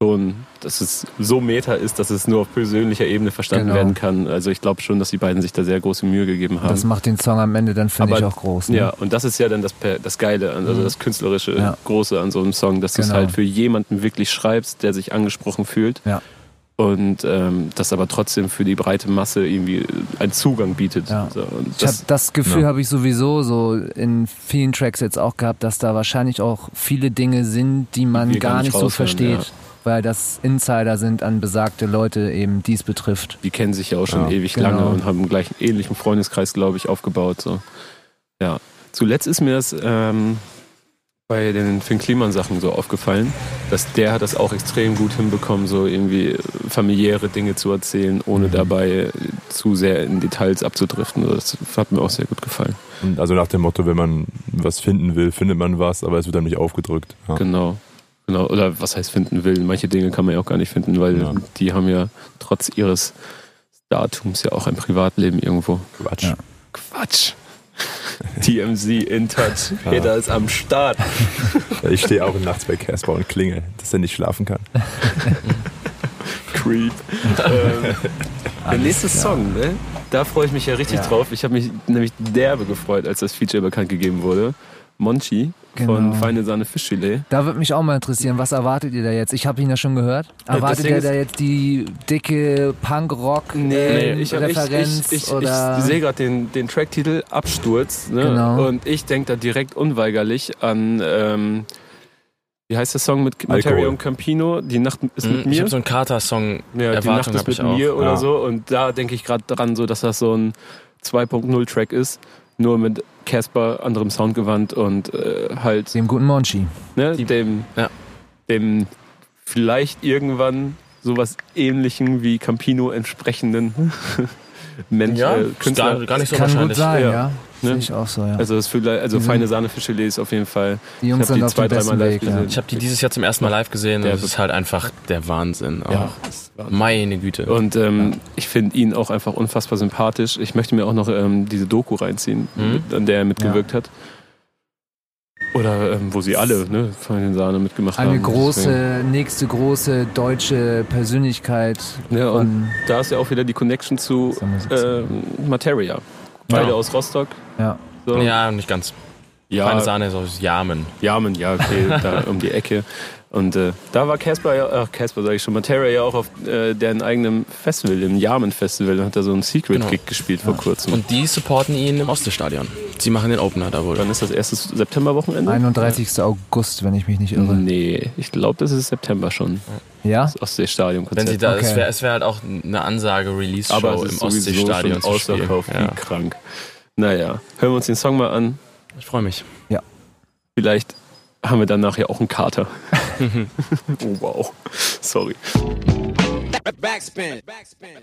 schon, dass es so meta ist, dass es nur auf persönlicher Ebene verstanden Genau. werden kann. Also ich glaube schon, dass die beiden sich da sehr große Mühe gegeben haben. Das macht den Song am Ende dann, finde ich, auch groß. Ne? Ja, und das ist ja dann das, das Geile, also Mhm. das künstlerische Ja. Große an so einem Song, dass du es Genau. halt für jemanden wirklich schreibst, der sich angesprochen fühlt. Ja. Und ähm, das aber trotzdem für die breite Masse irgendwie einen Zugang bietet. Ja. So, und Ich habe das, das Gefühl, Ja. habe ich sowieso so in vielen Tracks jetzt auch gehabt, dass da wahrscheinlich auch viele Dinge sind, die man wir gar nicht so versteht, ja. Weil das Insider sind an besagte Leute eben dies betrifft. die kennen sich ja auch schon Ja, ewig genau. lange und haben gleich einen ähnlichen Freundeskreis, glaube ich, aufgebaut. So. Ja. Zuletzt ist mir das ähm, bei den Finn Kliman Sachen so aufgefallen, dass der hat das auch extrem gut hinbekommen, so irgendwie äh, familiäre Dinge zu erzählen, ohne dabei äh, zu sehr in Details abzudriften. Das hat mir auch sehr gut gefallen. Also nach dem Motto, wenn man was finden will, findet man was, aber es wird dann nicht aufgedrückt. Ja. Genau. Genau. Oder was heißt finden will? Manche Dinge kann man ja auch gar nicht finden, weil Ja. die haben ja trotz ihres Datums ja auch ein Privatleben irgendwo. Quatsch. Ja. Quatsch. TMZ in touch. Peter ist am Start. Ich stehe auch nachts bei Casper und klingel, dass er nicht schlafen kann. Creep. ähm, der nächste Song, ne? Da freue ich mich ja richtig Ja. drauf. Ich habe mich nämlich derbe gefreut, als das Feature bekannt gegeben wurde. Monchi von Genau. Feine Sahne Fischfilet. Da würde mich auch mal interessieren, was erwartet ihr da jetzt? Ich habe ihn ja schon gehört. Erwartet Ding ihr da jetzt die dicke Punk-Rock Nee, ähm, ich, hab- ich, Referenz ich, ich, sehe gerade den, den Tracktitel Absturz ne? Genau. und ich denke da direkt unweigerlich an, ähm, wie heißt der Song mit Materia Alkohol. und Campino? Die Nacht ist mit Mhm, Ich mir. habe so einen Kater-Song. ja, die Nacht Erwartung ist mit ich auch. mir oder Ja. so und da denke ich gerade dran, so, dass das so ein 2.0-Track ist, nur mit Casper, anderem Soundgewand und äh, halt dem guten Monchi. ne, dem, Ja. dem vielleicht irgendwann sowas ähnlichem wie Campino entsprechenden Mensch, Ja, äh, ist Künstler. gar, gar nicht so Kann gut wahrscheinlich. sein, ja. ja. Ne? Sehe ich auch so, ja. Also, das vielleicht, also Die feine Sahne Fischfilet ist auf jeden Fall. die Jungs ich sind die auf zwei, dem besten dreimal live Weg. Ja. gesehen. Ich habe die dieses Jahr zum ersten Mal live gesehen und es ist halt einfach der Wahnsinn. auch. Ja. Meine Güte. Und ähm, ich finde ihn auch einfach unfassbar sympathisch. Ich möchte mir auch noch ähm, diese Doku reinziehen, Mhm. an der er mitgewirkt hat. Oder ähm, wo sie alle ne, von den Sahne mitgemacht Eine haben. große, nächste große deutsche Persönlichkeit Deswegen. Ja, und da ist ja auch wieder die Connection zu ähm, Materia. Beide Ja. aus Rostock. ja. So. ja, nicht ganz. ja, Feine Sahne ist aus Jamen. Jamen, ja, okay, da um die Ecke. Und äh, da war Casper ja, ach Casper sage ich schon, Materia ja auch auf äh, deren eigenem Festival, dem Yamen Festival, und hat da so einen Secret-Gig Genau. gespielt vor kurzem. Und die supporten ihn im Ostseestadion. Sie machen den Opener da wohl. Wann ist das erste Septemberwochenende? 31. August, wenn ich mich nicht irre. Nee, ich glaube, das ist September schon. Ja? Das Ostseestadion-Konzert. Wenn sie da, Okay. es wäre wär halt auch eine Ansage, Aber Release-Show es im Ostseestadion spielen. ausverkauft, Ja. wie krank. Naja, hören wir uns den Song mal an. Ich freue mich. Vielleicht haben wir dann nachher auch einen Kater. oh wow, sorry.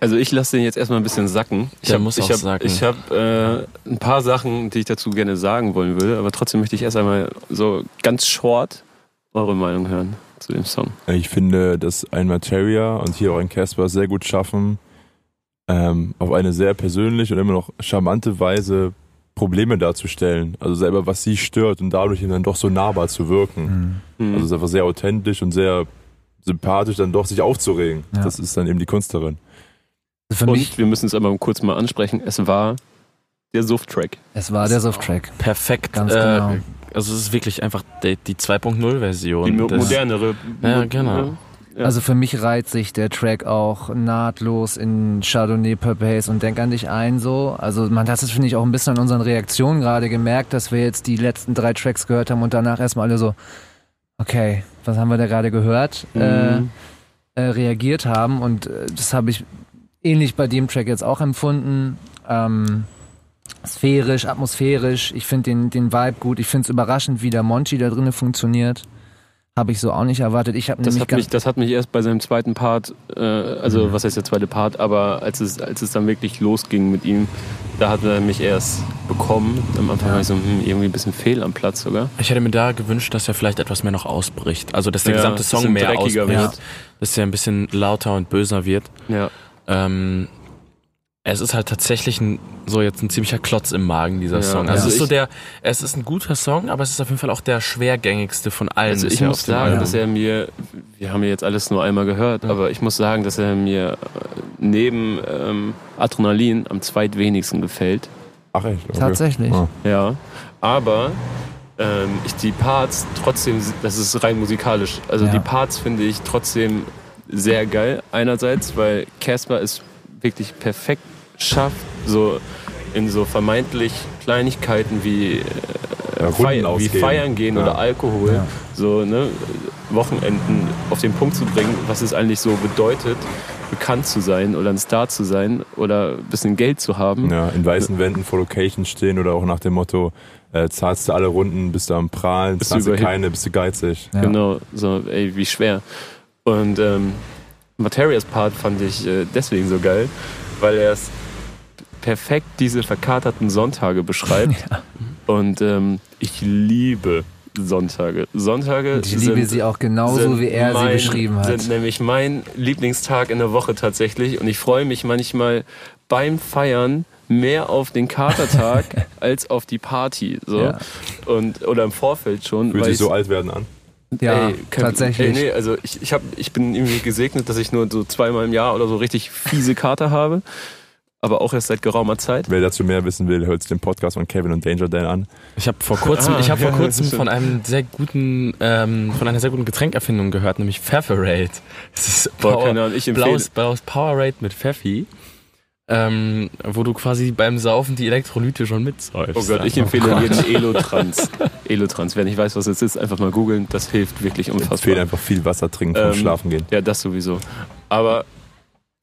Also ich lasse den jetzt erstmal ein bisschen sacken. Ich Der hab- muss ich auch hab, sacken. Ich habe äh, ein paar Sachen, die ich dazu gerne sagen wollen würde, aber trotzdem möchte ich erst einmal so ganz short eure Meinung hören zu dem Song. Ich finde, dass ein Materia und hier auch ein Casper sehr gut schaffen, ähm, auf eine sehr persönliche und immer noch charmante Weise Probleme darzustellen. Also selber, was sie stört und dadurch ihnen dann doch so nahbar zu wirken. Mhm. Mhm. Also es ist einfach sehr authentisch und sehr sympathisch, dann doch sich aufzuregen. Ja. Das ist dann eben die Kunst darin. Für mich, Und wir müssen es aber kurz mal ansprechen. Es war der Suft-Track. es war der Soft-Track. Perfekt. Ganz äh, genau. Also es ist wirklich einfach die, die 2.0-Version. Die modernere. Ja, genau. Ja. Also für mich reiht sich der Track auch nahtlos in Chardonnay, Purple Haze und Denk an dich ein so. Also man hat es, finde ich, auch ein bisschen an unseren Reaktionen gerade gemerkt, dass wir jetzt die letzten drei Tracks gehört haben und danach erstmal alle so, okay, was haben wir da gerade gehört, äh, Mhm. äh, reagiert haben und äh, das habe ich ähnlich bei dem Track jetzt auch empfunden. Ähm, sphärisch, atmosphärisch. Ich finde den, den Vibe gut. Ich finde es überraschend, wie der Monchi da drinnen funktioniert. Habe ich so auch nicht erwartet. Ich habe Das hat, mich, das hat mich erst bei seinem zweiten Part, äh, also was heißt der zweite Part, aber als es, als es dann wirklich losging mit ihm, da hat er mich erst bekommen. Am Anfang war ich so, hm, irgendwie ein bisschen fehl am Platz sogar. Ich hätte mir da gewünscht, dass er vielleicht etwas mehr noch ausbricht. Also, dass der Ja, gesamte Song mehr dreckiger ausbricht. wird. Dass er ein bisschen lauter und böser wird. Ja. Ähm, es ist halt tatsächlich ein, so jetzt ein ziemlicher Klotz im Magen, dieser Ja, Song. Also also es ist so ich- der, es ist ein guter Song, aber es ist auf jeden Fall auch der schwergängigste von allen. Also ich muss sagen, Album. dass er mir, wir haben ja jetzt alles nur einmal gehört, aber ich muss sagen, dass er mir äh, neben ähm, Adrenalin am zweitwenigsten gefällt. Ach echt? Okay. Tatsächlich. Ah. Ja, aber ähm, ich die Parts trotzdem, das ist rein musikalisch. Also Ja. die Parts finde ich trotzdem sehr geil. Einerseits, weil Casper es wirklich perfekt schafft, so in so vermeintlich Kleinigkeiten wie, äh, Feiern, wie. Feiern gehen Ja. oder Alkohol, Ja. so ne, Wochenenden auf den Punkt zu bringen, was es eigentlich so bedeutet, bekannt zu sein oder ein Star zu sein oder ein bisschen Geld zu haben. Ja, in weißen Wänden vor Locations stehen oder auch nach dem Motto, äh, zahlst du alle Runden, bist du am Prahlen, Bist du zahlst du keine, bist du geizig. Ja. Genau, so, ey, wie schwer. Und ähm, Materias Part fand ich äh, deswegen so geil, weil er es perfekt diese verkaterten Sonntage beschreibt. Und ähm, ich liebe Sonntage. Sonntage Und ich liebe sind, sie auch genauso, wie er mein, sie beschrieben hat. sind nämlich mein Lieblingstag in der Woche tatsächlich. Und ich freue mich manchmal beim Feiern mehr auf den Katertag als auf die Party. So. Ja. Und, oder im Vorfeld schon. Fühlt weil sich so alt werden an. Ja, Ey, kein- tatsächlich. Ey, nee, also ich, ich, hab, ich bin irgendwie gesegnet, dass ich nur so zweimal im Jahr oder so richtig fiese Kater habe. Aber auch erst seit geraumer Zeit. Wer dazu mehr wissen will, hört sich den Podcast von Kevin und Danger Dan an. Ich habe vor kurzem, Ah, ich habe vor kurzem von einem sehr guten, ähm, von einer sehr guten Getränkerfindung gehört, nämlich Pfefferade. Das ist Boah, Power- keine Ahnung, ich empfehle. blaues, blaues Powerade mit Pfeffi, ähm, wo du quasi beim Saufen die Elektrolyte schon mitsäufst. Oh Gott, ich empfehle jeden Elotrans. Elotrans. Wer nicht weiß, was es ist, einfach mal googeln. Das hilft wirklich Ich empfehle unfassbar. einfach viel Wasser trinken vom Ähm, Schlafen gehen. Ja, das sowieso. Aber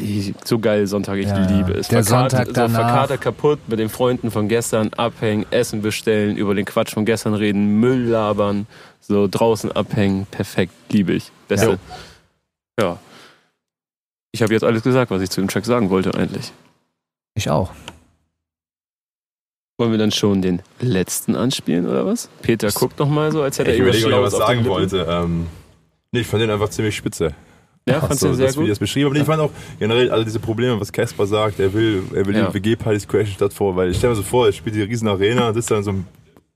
ich- so geil Sonntag, ich Ja, liebe es. der Verkatert- Sonntag so danach. verkatert kaputt mit den Freunden von gestern, abhängen, Essen bestellen, über den Quatsch von gestern reden, Müll labern, so draußen abhängen. Perfekt, liebe ich. Beste. Ja. Ich habe jetzt alles gesagt, was ich zu dem Track sagen wollte eigentlich. Ich auch. Wollen wir dann schon den letzten anspielen oder was? Peter guckt noch mal so, als hätte Ich er Schlaues was sagen wollte. Ähm, nee, ich fand den einfach ziemlich spitze. Ja, fandst du so, sehr das, wie gut? das beschrieben. Aber ich fand auch generell alle diese Probleme, was Casper sagt, er will, er will Ja. die WG-Partys crashen statt vor, weil ich stell mir so vor, er spielt die riesen Arena ist dann in so einem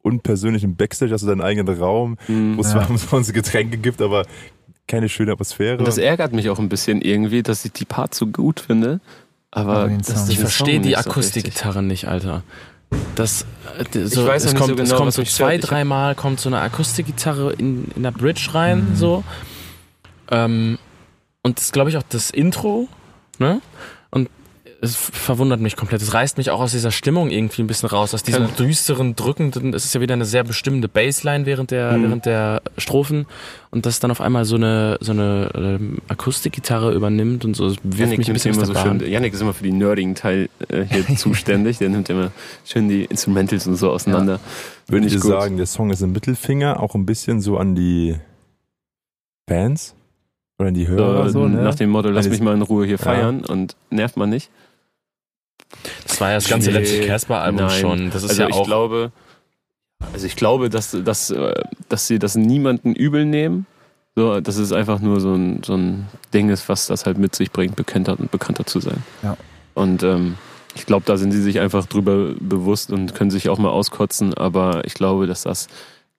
unpersönlichen Backstage, hast du deinen eigenen Raum, Mhm. wo es Ja. zwar sonst Getränke gibt, aber keine schöne Atmosphäre. Und das ärgert mich auch ein bisschen irgendwie, dass ich die Parts so gut finde. Aber das- den Ich verstehe die nicht so Akustikgitarre nicht, Alter. Das, äh, so, weiß noch es nicht kommt, so genau, es was kommt so zwei. Ich dreimal kommt so eine Akustikgitarre in, in der Bridge rein, so. Ähm, und das ist, glaube ich, auch das Intro, ne? Und es verwundert mich komplett. Es reißt mich auch aus dieser Stimmung irgendwie ein bisschen raus, aus diesem Kann- düsteren, drückenden. Es ist ja wieder eine sehr bestimmende Bassline während der, Mhm. während der Strophen. Und dass dann auf einmal so eine, so eine ähm, Akustikgitarre übernimmt und so, das wirft Janik mich ein bisschen immer so schön. Janik ist immer für die nerdigen Teil äh, hier zuständig. Der nimmt immer schön die Instrumentals und so auseinander. Würde Finde ich gut. sagen, der Song ist ein Mittelfinger, auch ein bisschen so an die Fans oder an die Hörer. Äh, so, ne? Nach dem Motto, lass mich mal in Ruhe hier Ja. feiern und nervt man nicht. Das war ja das ganze Nee, letzte Casper-Album schon. Das ist also ja ich auch. glaube, also ich glaube, dass, dass, äh, dass sie das niemanden übel nehmen. So, dass es einfach nur so ein, so ein Ding ist, was das halt mit sich bringt, bekannter und bekannter zu sein. Ja. Und ähm, ich glaube, da sind sie sich einfach drüber bewusst und können sich auch mal auskotzen, aber ich glaube, dass das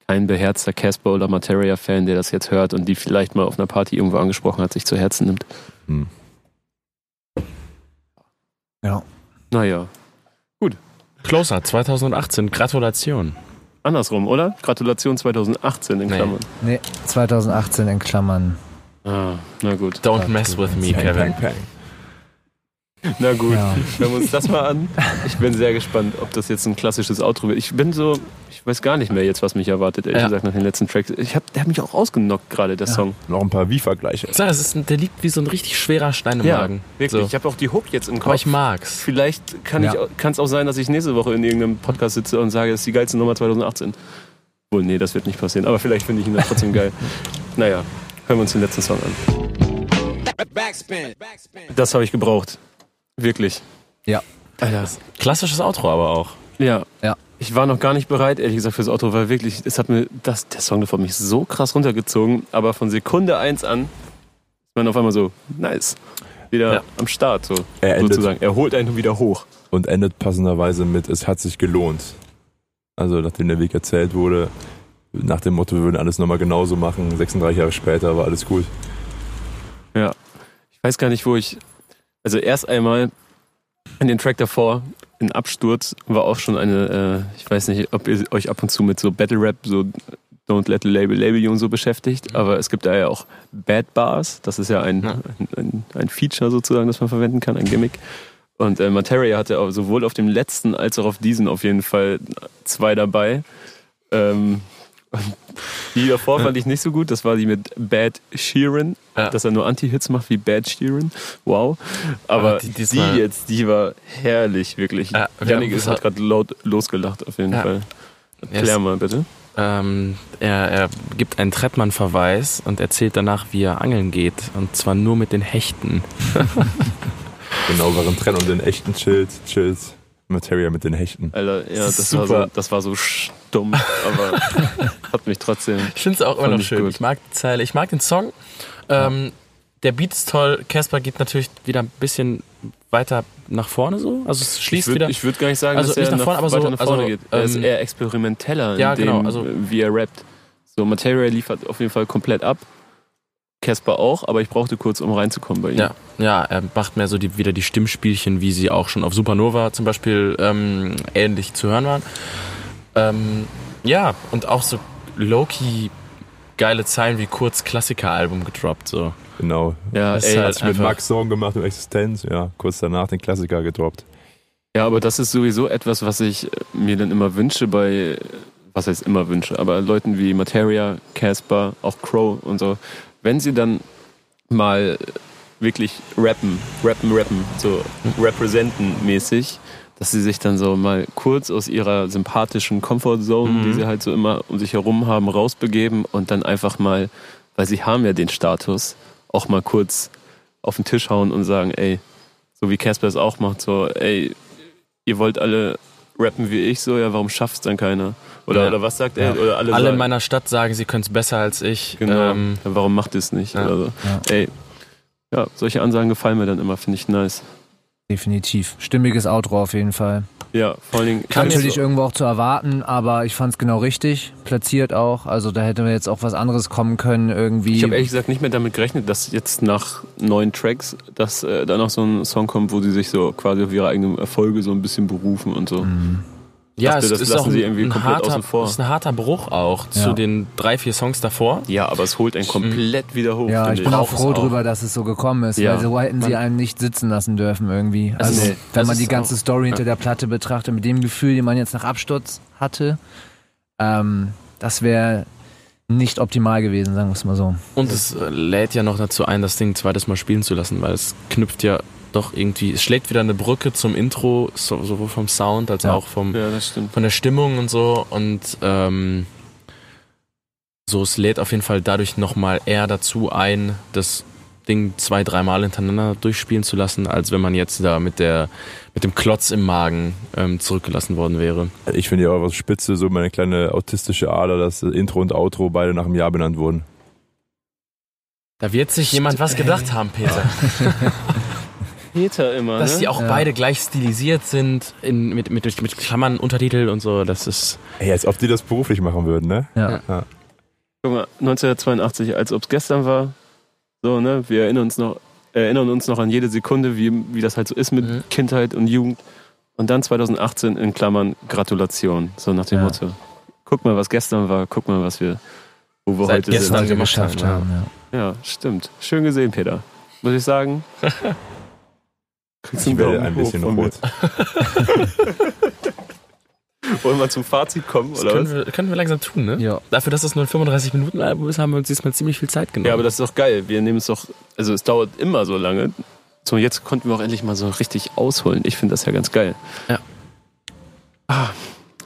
kein beherzter Casper oder Materia-Fan, der das jetzt hört und die vielleicht mal auf einer Party irgendwo angesprochen hat, sich zu Herzen nimmt. Hm. Ja. Naja, Closer 2018. Gratulation. andersrum, oder? Gratulation 2018 in Nee. Klammern. Nee, 2018 in Klammern. Ah, na gut. Don't mess with me, Kevin. pang, pang. Na gut, Ja. hören wir uns das mal an. Ich bin sehr gespannt, ob das jetzt ein klassisches Outro wird. Ich bin so, ich weiß gar nicht mehr jetzt, was mich erwartet, ehrlich Ja. gesagt, nach den letzten Tracks. Ich hab, der hat mich auch ausgenockt gerade, der Ja. Song. Noch ein paar Wie-Vergleiche. Ich sag, das ist, ein- der liegt wie so ein richtig schwerer Stein im Magen. wirklich. So. Ich habe auch die Hook jetzt im Aber Kopf. ich mag's. Vielleicht kann Ja. es auch sein, dass ich nächste Woche in irgendeinem Podcast sitze und sage, das ist die geilste Nummer 2018. Wohl, nee, das wird nicht passieren. Aber vielleicht finde ich ihn dann trotzdem geil. Naja, hören wir uns den letzten Song an. Das habe ich gebraucht. Wirklich. Ja. Alter. Klassisches Outro aber auch. Ja. Ja. Ich war noch gar nicht bereit, ehrlich gesagt, fürs Auto, weil wirklich, es hat mir, das, der Song davon mich so krass runtergezogen, aber von Sekunde eins an ist man auf einmal so, nice. Wieder Ja. am Start, so, Er endet sozusagen. Er holt einen wieder hoch. und endet passenderweise mit, es hat sich gelohnt. Also nachdem der Weg erzählt wurde, nach dem Motto, wir würden alles nochmal genauso machen, 36 Jahre später war alles gut. Ich weiß gar nicht, wo ich, also erst einmal in den Track davor, in Absturz, war auch schon eine, äh, ich weiß nicht, ob ihr euch ab und zu mit so Battle Rap, so Don't Let the Label Label You und so beschäftigt, aber es gibt da ja auch Bad Bars, das ist ja ein, Ja. ein, ein, ein Feature sozusagen, das man verwenden kann, ein Gimmick. Und äh, Materia hatte auch sowohl auf dem letzten als auch auf diesen auf jeden Fall zwei dabei. Ähm, die davor fand ich nicht so gut. Das war die mit Bad Sheeran, Ja. dass er nur Anti-Hits macht wie Bad Sheeran. Wow. Aber Ah, die- die, jetzt, die war herrlich, wirklich. Ja, Janik ist hat gerade laut losgelacht auf jeden Ja. Fall. Er Klär ist- mal bitte. Ähm, er, er gibt einen Trettmann-Verweis und erzählt danach, wie er angeln geht. Und zwar nur mit den Hechten. Genau, während Trenn und den echten chillt, chillt Materia mit den Hechten. Alter, ja, Das das, war so, das war so stumm, aber hat mich trotzdem. Ich finde es auch immer noch ich schön. gut. Ich mag die Zeile, ich mag den Song. Ähm, der Beat ist toll. Casper geht natürlich wieder ein bisschen weiter nach vorne so. Also es Ich schließt würde wieder. würd gar nicht sagen, Also dass er nicht nach vorne, aber so- nach vorne also, geht. Er ist ähm, eher experimenteller, in ja, dem, genau, also- wie er rappt. So, Materia liefert auf jeden Fall komplett ab. Casper auch, aber ich brauchte kurz, um reinzukommen bei ihm. Ja, ja, er macht mehr so die, wieder die Stimmspielchen, wie sie auch schon auf Supernova zum Beispiel ähm, ähnlich zu hören waren. Ähm, ja, und auch so low-key geile Zeilen wie kurz Klassiker-Album gedroppt. So. Genau. Ja, Das ey, halt- Hat's mit einfach- Max Song gemacht und Existenz, ja. Kurz danach den Klassiker gedroppt. Ja, aber das ist sowieso etwas, was ich äh, mir dann immer wünsche bei, was heißt immer wünsche, aber Leuten wie Materia, Casper, auch Crow und so, wenn sie dann mal wirklich rappen, rappen, rappen, so representen mäßig, dass sie sich dann so mal kurz aus ihrer sympathischen Comfortzone, Mhm. die sie halt so immer um sich herum haben, rausbegeben und dann einfach mal, weil sie haben ja den Status, auch mal kurz auf den Tisch hauen und sagen, ey, so wie Casper es auch macht, so, ey, ihr wollt alle rappen wie ich, so, ja, warum schafft's dann keiner? Oder, Ja. oder was sagt er? Ja. Oder alle, Alle in meiner Stadt sagen, sie können es besser als ich. genau, Ähm, ja, warum macht ihr es nicht? ja. So. Ey, ja, solche Ansagen gefallen mir dann immer, finde ich nice. Definitiv. Stimmiges Outro auf jeden Fall. Ja, vor allen Dingen. Kann natürlich du- irgendwo auch zu erwarten, aber ich fand es genau richtig. Platziert auch. Also da hätte mir jetzt auch was anderes kommen können irgendwie. Ich habe ehrlich gesagt nicht mehr damit gerechnet, dass jetzt nach neun Tracks, dass äh, da noch so ein Song kommt, wo sie sich so quasi auf ihre eigenen Erfolge so ein bisschen berufen und so. Mhm. Ja, dachte, es das ist lassen auch ein, sie irgendwie ein komplett harter, außen vor. es ist ein harter Bruch auch Ja. zu den drei, vier Songs davor. Ja, aber es holt einen komplett wieder hoch. Ja, ich bin auch froh drüber, dass es so gekommen ist, Ja. weil so hätten sie einen nicht sitzen lassen dürfen irgendwie. Also, nee, wenn man die ganze auch- Story hinter der Platte betrachtet, mit dem Gefühl, den man jetzt nach Absturz hatte, ähm, das wäre nicht optimal gewesen, sagen wir es mal so. Und es lädt ja noch dazu ein, das Ding ein zweites Mal spielen zu lassen, weil es knüpft ja doch irgendwie, es schlägt wieder eine Brücke zum Intro, so- sowohl vom Sound als Ja. auch vom, Ja, von der Stimmung und so. Und ähm, so, es lädt auf jeden Fall dadurch nochmal eher dazu ein, das Ding zwei, dreimal hintereinander durchspielen zu lassen, als wenn man jetzt da mit der mit dem Klotz im Magen ähm, zurückgelassen worden wäre. Ich finde ja auch was spitze, so meine kleine autistische Ader, dass Intro und Outro beide nach einem Jahr benannt wurden. Da wird sich jemand was gedacht haben, Peter. Peter immer, Dass ne? die auch Ja. beide gleich stilisiert sind, in, mit, mit, mit Klammern, Untertitel und so, das ist. Ey, als ob die das beruflich machen würden, ne? Ja. Guck mal, 1982, als ob es gestern war. So, ne? Wir erinnern uns noch, erinnern uns noch an jede Sekunde, wie, wie das halt so ist mit Mhm. Kindheit und Jugend. Und dann 2018 in Klammern Gratulation. So nach dem Ja. Motto. Guck mal, was gestern war, guck mal, was wir, wo wir Seit heute gestern sind. Geschafft haben, haben. Ja. Ja, stimmt. Schön gesehen, Peter. Muss ich sagen. Kriegst Ich werde ein bisschen rot. Wollen wir zum Fazit kommen, Das oder können was? wir, können wir langsam tun, ne? Ja. Dafür, dass das nur ein 35-Minuten-Album ist, haben wir uns diesmal ziemlich viel Zeit genommen. Ja, aber das ist doch geil. Wir nehmen es doch, also es dauert immer so lange. So, jetzt konnten wir auch endlich mal so richtig ausholen. Ich finde das ja ganz geil. Ja. Ah,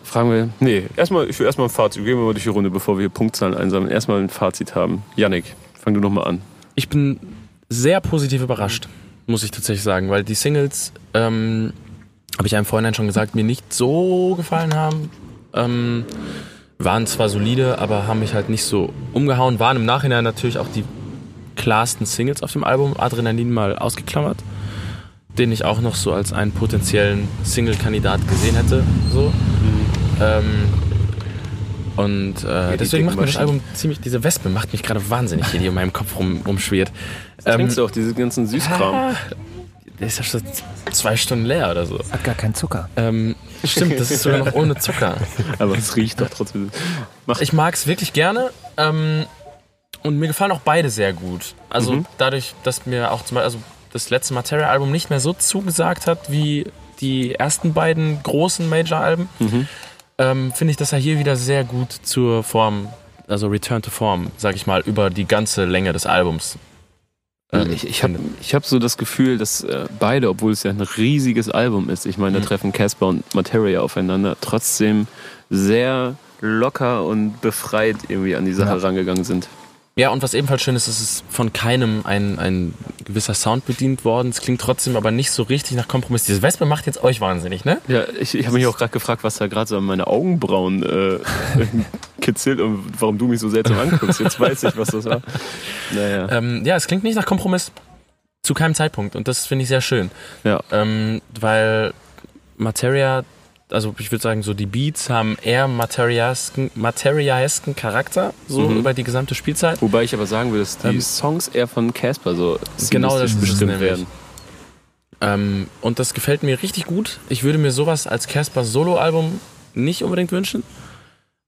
fragen wir, nee, erstmal, ich will erstmal ein Fazit. Gehen wir mal durch die Runde, bevor wir hier Punktzahlen einsammeln. Erstmal ein Fazit haben. Yannick, fang du nochmal an. Ich bin sehr positiv überrascht, muss ich tatsächlich sagen, weil die Singles, ähm, habe ich ja im Vorhinein schon gesagt, mir nicht so gefallen haben. Ähm, waren zwar solide, aber haben mich halt nicht so umgehauen. Waren im Nachhinein natürlich auch die klarsten Singles auf dem Album, Adrenalin mal ausgeklammert, den ich auch noch so als einen potenziellen Single-Kandidat gesehen hätte. So. Ähm, und äh, die deswegen macht mir das Album ziemlich, diese Wespe macht mich gerade wahnsinnig, die in meinem Kopf rum, rumschwirrt. Ähm, Trinkst du auch diese ganzen Süßkram? Ah, der ist ja schon zwei Stunden leer oder so. Hat gar keinen Zucker. Ähm, stimmt, das ist sogar noch ohne Zucker. Aber es riecht doch trotzdem. Ich mag es wirklich gerne. Ähm, und mir gefallen auch beide sehr gut. Also Mhm. dadurch, dass mir auch zum Beispiel also das letzte Materia-Album nicht mehr so zugesagt hat wie die ersten beiden großen Major-Alben, Mhm. ähm, finde ich, dass er hier wieder sehr gut zur Form, also Return to Form, sag ich mal, über die ganze Länge des Albums. Ähm, ich ich habe ich hab so das Gefühl, dass äh, beide, obwohl es ja ein riesiges Album ist, ich meine, da Mhm. treffen Casper und Materia aufeinander, trotzdem sehr locker und befreit irgendwie an die Sache Ja. rangegangen sind. Ja, und was ebenfalls schön ist, ist es ist von keinem ein, ein gewisser Sound bedient worden. Es klingt trotzdem aber nicht so richtig nach Kompromiss. Diese Wespe macht jetzt euch wahnsinnig, ne? Ja, ich, ich habe mich auch gerade gefragt, was da gerade so an meine Augenbrauen äh, kitzelt und warum du mich so seltsam anguckst. Jetzt weiß ich, was das war. Naja. Ähm, ja, es klingt nicht nach Kompromiss zu keinem Zeitpunkt und das finde ich sehr schön. Ja. Ähm, weil Materia also ich würde sagen, so die Beats haben eher materialesken, materialesken Charakter, so Mhm. über die gesamte Spielzeit. Wobei ich aber sagen würde, dass die Ähm, Songs eher von Casper so Genau, das bestimmt werden. Ähm, und das gefällt mir richtig gut. Ich würde mir sowas als Casper Solo-Album nicht unbedingt wünschen.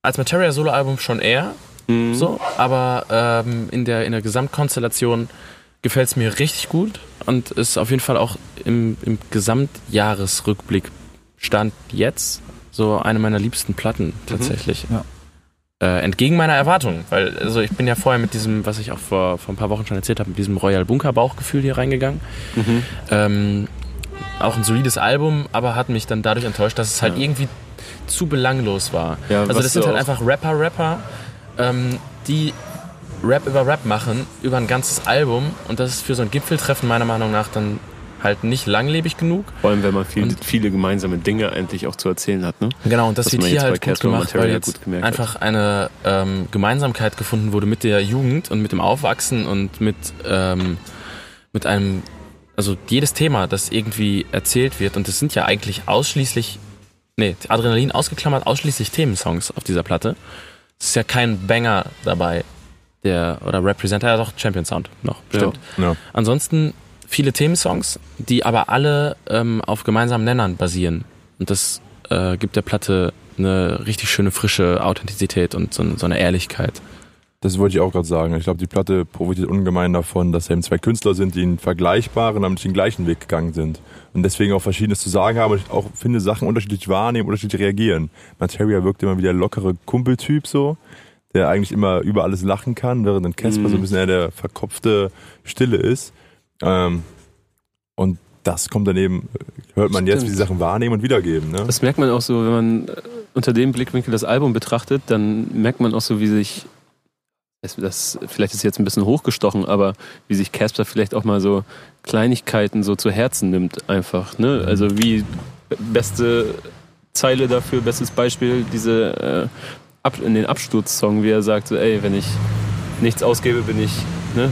Als Materia Solo-Album schon eher, Mhm. so, aber ähm, in, der, in der Gesamtkonstellation gefällt es mir richtig gut und ist auf jeden Fall auch im, im Gesamtjahresrückblick Stand jetzt so eine meiner liebsten Platten tatsächlich. Ja. Äh, entgegen meiner Erwartungen, weil also ich bin ja vorher mit diesem, was ich auch vor, vor ein paar Wochen schon erzählt habe, mit diesem Royal Bunker Bauchgefühl hier reingegangen. Mhm. Ähm, auch ein solides Album, aber hat mich dann dadurch enttäuscht, dass es halt Ja. irgendwie zu belanglos war. Ja, also das sind halt einfach Rapper-Rapper, ähm, die Rap über Rap machen, über ein ganzes Album und das ist für so ein Gipfeltreffen meiner Meinung nach dann halt nicht langlebig genug. Vor allem, wenn man viel, Und- viele gemeinsame Dinge eigentlich auch zu erzählen hat. Ne? Genau, und das wird hier halt gut gemacht, weil jetzt gemerkt hat. einfach eine ähm, Gemeinsamkeit gefunden wurde mit der Jugend und mit dem Aufwachsen und mit, ähm, mit einem, also jedes Thema, das irgendwie erzählt wird, und das sind ja eigentlich ausschließlich, nee, Adrenalin ausgeklammert, ausschließlich Themensongs auf dieser Platte. Es ist ja kein Banger dabei, der, oder Representer, ja doch, Champion Sound noch, bestimmt. Ja. Ansonsten viele Themensongs, die aber alle ähm, auf gemeinsamen Nennern basieren. Und das äh, gibt der Platte eine richtig schöne frische Authentizität und so, so eine Ehrlichkeit. Das wollte ich auch gerade sagen. Ich glaube, die Platte profitiert ungemein davon, dass eben zwei Künstler sind, die einen vergleichbaren, aber nicht den gleichen Weg gegangen sind. Und deswegen auch Verschiedenes zu sagen haben und ich auch finde, Sachen unterschiedlich wahrnehmen, unterschiedlich reagieren. Materia wirkt immer wie der lockere Kumpeltyp so, der eigentlich immer über alles lachen kann, während dann Casper Mhm. so ein bisschen eher der verkopfte Stille ist. Ähm, und das kommt dann eben, hört man jetzt, wie die Stimmt. Sachen wahrnehmen und wiedergeben. Ne? Das merkt man auch so, wenn man äh, unter dem Blickwinkel das Album betrachtet, dann merkt man auch so, wie sich, das, vielleicht ist jetzt ein bisschen hochgestochen, aber wie sich Casper vielleicht auch mal so Kleinigkeiten so zu Herzen nimmt, einfach. Ne? Also wie beste Zeile dafür, bestes Beispiel, diese äh, Ab in den Absturzsong, wie er sagt, so, ey, wenn ich nichts ausgebe, bin ich ne,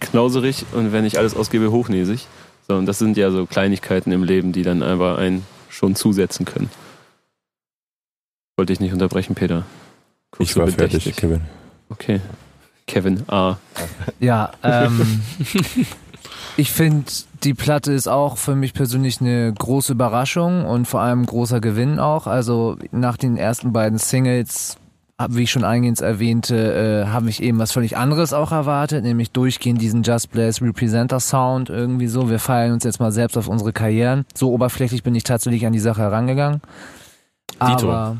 knauserig und wenn ich alles ausgebe, hochnäsig. So, und das sind ja so Kleinigkeiten im Leben, die dann einfach einen schon zusetzen können. Wollte ich nicht unterbrechen, Peter. Guckst Ich war fertig, Kevin. Okay. Kevin A. Ja, ähm, ich finde, die Platte ist auch für mich persönlich eine große Überraschung und vor allem großer Gewinn auch. Also nach den ersten beiden Singles, wie ich schon eingehend erwähnte, äh, habe ich eben was völlig anderes auch erwartet, nämlich durchgehend diesen Just Blaze Representer Sound irgendwie so. Wir feiern uns jetzt mal selbst auf unsere Karrieren. So oberflächlich bin ich tatsächlich an die Sache herangegangen. Dito. Aber,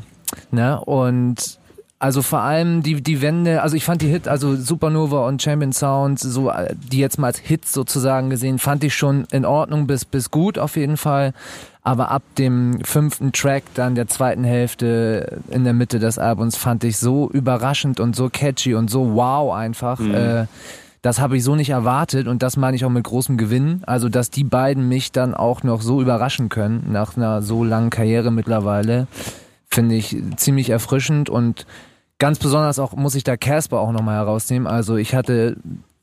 ne, und also vor allem die, die Wände, also ich fand die Hit, also Supernova und Champion Sound, so, äh, die jetzt mal als Hits sozusagen gesehen, fand ich schon in Ordnung bis, bis gut auf jeden Fall. Aber ab dem fünften Track, dann der zweiten Hälfte in der Mitte des Albums, fand ich so überraschend und so catchy und so wow einfach. Mhm. Äh, das habe ich so nicht erwartet und das meine ich auch mit großem Gewinn. Also, dass die beiden mich dann auch noch so überraschen können nach einer so langen Karriere mittlerweile, finde ich ziemlich erfrischend und ganz besonders auch muss ich da Casper auch nochmal herausnehmen. Also, ich hatte